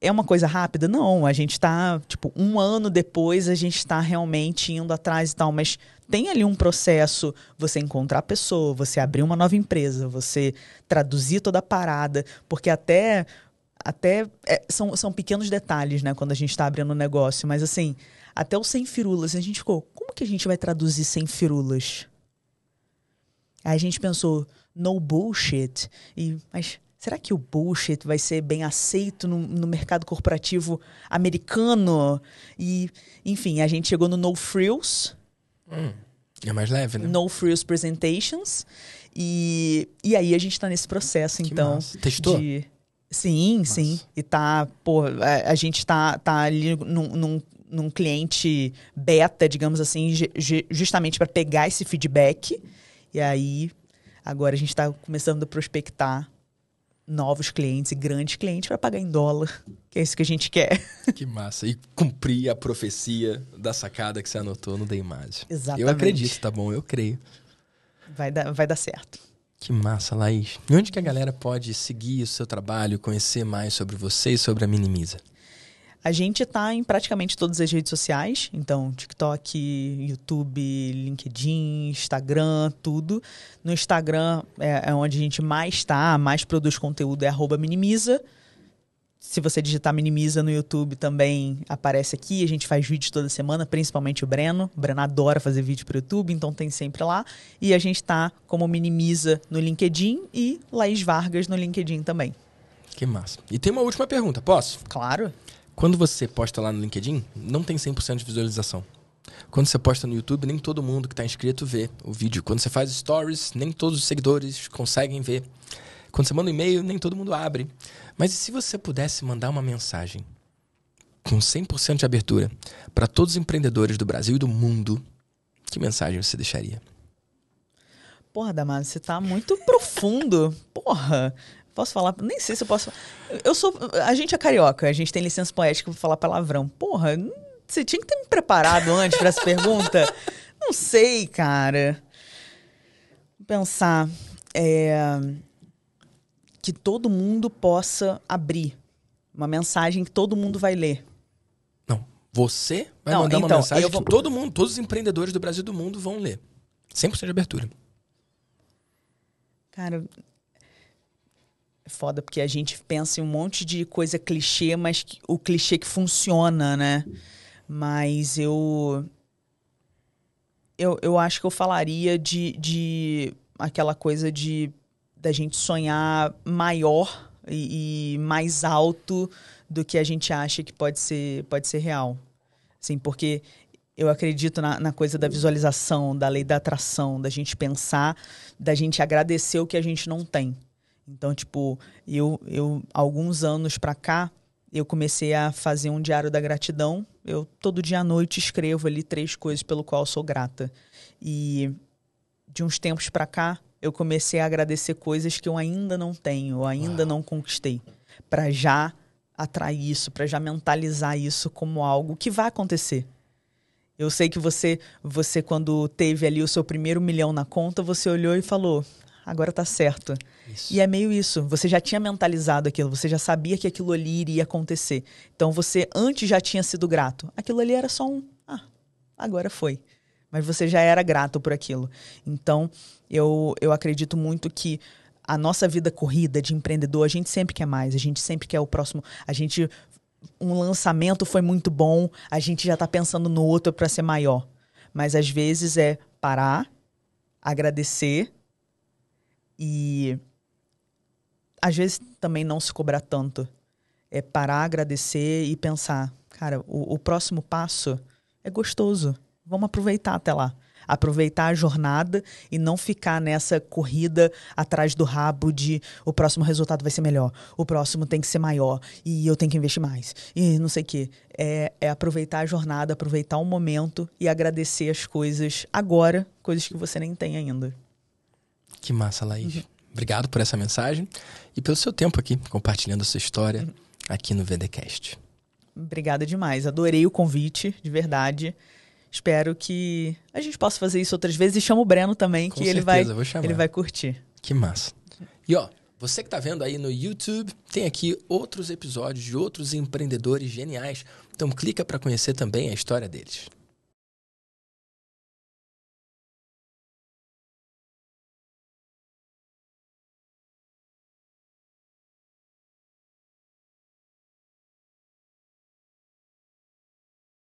É uma coisa rápida? Não, a gente está, tipo, um ano depois a gente está realmente indo atrás e tal, mas tem ali um processo, você encontrar a pessoa, você abrir uma nova empresa, você traduzir toda a parada, porque até até é, são, são pequenos detalhes, né, quando a gente está abrindo um negócio, mas assim, até o sem firulas, a gente ficou, como que a gente vai traduzir sem firulas? Aí a gente pensou, no bullshit, e, mas será que o bullshit vai ser bem aceito no, no mercado corporativo americano? E, enfim, a gente chegou no no frills, Hum, é mais leve, né? No Frills Presentations. E, e aí a gente tá nesse processo, que então. Massa. Testou? De... Sim, Massa. sim. E tá, pô, a, a gente tá, tá ali num, num, num cliente beta, digamos assim, justamente para pegar esse feedback. E aí, agora a gente está começando a prospectar novos clientes e grandes clientes para pagar em dólar, que é isso que a gente quer. Que massa. E cumprir a profecia da sacada que você anotou no Deimage. Exatamente. Eu acredito, tá bom? Eu creio. Vai dar, vai dar certo. Que massa, Laís. E onde que a galera pode seguir o seu trabalho, conhecer mais sobre você e sobre a Minimiza? A gente está em praticamente todas as redes sociais, então TikTok, YouTube, LinkedIn, Instagram, tudo. No Instagram é, é onde a gente mais está, mais produz conteúdo, é minimiza. Se você digitar minimiza no YouTube também aparece aqui. A gente faz vídeos toda semana, principalmente o Breno. O Breno adora fazer vídeo para o YouTube, então tem sempre lá. E a gente está como minimiza no LinkedIn e Laís Vargas no LinkedIn também. Que massa. E tem uma última pergunta, posso? Claro. Quando você posta lá no LinkedIn, não tem 100% de visualização. Quando você posta no YouTube, nem todo mundo que está inscrito vê o vídeo. Quando você faz stories, nem todos os seguidores conseguem ver. Quando você manda um e-mail, nem todo mundo abre. Mas e se você pudesse mandar uma mensagem com 100% de abertura para todos os empreendedores do Brasil e do mundo, que mensagem você deixaria? Porra, Damásio, você tá muito profundo. Porra. Posso falar? Nem sei se eu posso. Eu sou. A gente é carioca, a gente tem licença poética pra falar palavrão. Porra, você tinha que ter me preparado antes para essa pergunta. Não sei, cara. Pensar. É, que todo mundo possa abrir. Uma mensagem que todo mundo vai ler. Não. Você vai Não, mandar então, uma mensagem vou... que todo mundo, todos os empreendedores do Brasil e do mundo vão ler. 100% de abertura. Cara, é foda, porque a gente pensa em um monte de coisa clichê, mas o clichê que funciona, né? Mas eu. Eu, eu acho que eu falaria de, de aquela coisa de da gente sonhar maior e, e, mais alto do que a gente acha que pode ser, pode ser real. Assim, porque eu acredito na, na, coisa da visualização, da lei da atração, da gente pensar, da gente agradecer o que a gente não tem. Então, tipo, eu, eu alguns anos para cá, eu comecei a fazer um diário da gratidão. Eu todo dia à noite escrevo ali três coisas pelo qual sou grata. E de uns tempos para cá, eu comecei a agradecer coisas que eu ainda não tenho, eu ainda Uau. não conquistei, para já atrair isso, para já mentalizar isso como algo que vai acontecer. Eu sei que você, você quando teve ali o seu primeiro milhão na conta, você olhou e falou: agora tá certo. Isso. E é meio isso. Você já tinha mentalizado aquilo, você já sabia que aquilo ali iria acontecer. Então você antes já tinha sido grato. Aquilo ali era só um, ah, agora foi mas você já era grato por aquilo. Então, eu, eu acredito muito que a nossa vida corrida de empreendedor, a gente sempre quer mais, a gente sempre quer o próximo. A gente. Um lançamento foi muito bom, a gente já está pensando no outro para ser maior. Mas às vezes é parar, agradecer e. Às vezes também não se cobrar tanto. É parar, agradecer e pensar: cara, o, o próximo passo é gostoso Vamos aproveitar até lá. Aproveitar a jornada e não ficar nessa corrida atrás do rabo de o próximo resultado vai ser melhor, o próximo tem que ser maior e eu tenho que investir mais e não sei o quê. É, é aproveitar a jornada, aproveitar o momento e agradecer as coisas agora, coisas que você nem tem ainda. Que massa, Laís. Uhum. Obrigado por essa mensagem e pelo seu tempo aqui compartilhando a sua história uhum. aqui no VDcast. Obrigada demais. Adorei o convite, de verdade. Espero que a gente possa fazer isso outras vezes e chama o Breno também, Com que certeza, ele vai ele vai curtir. Que massa. E ó, você que está vendo aí no YouTube, tem aqui outros episódios de outros empreendedores geniais. Então clica para conhecer também a história deles.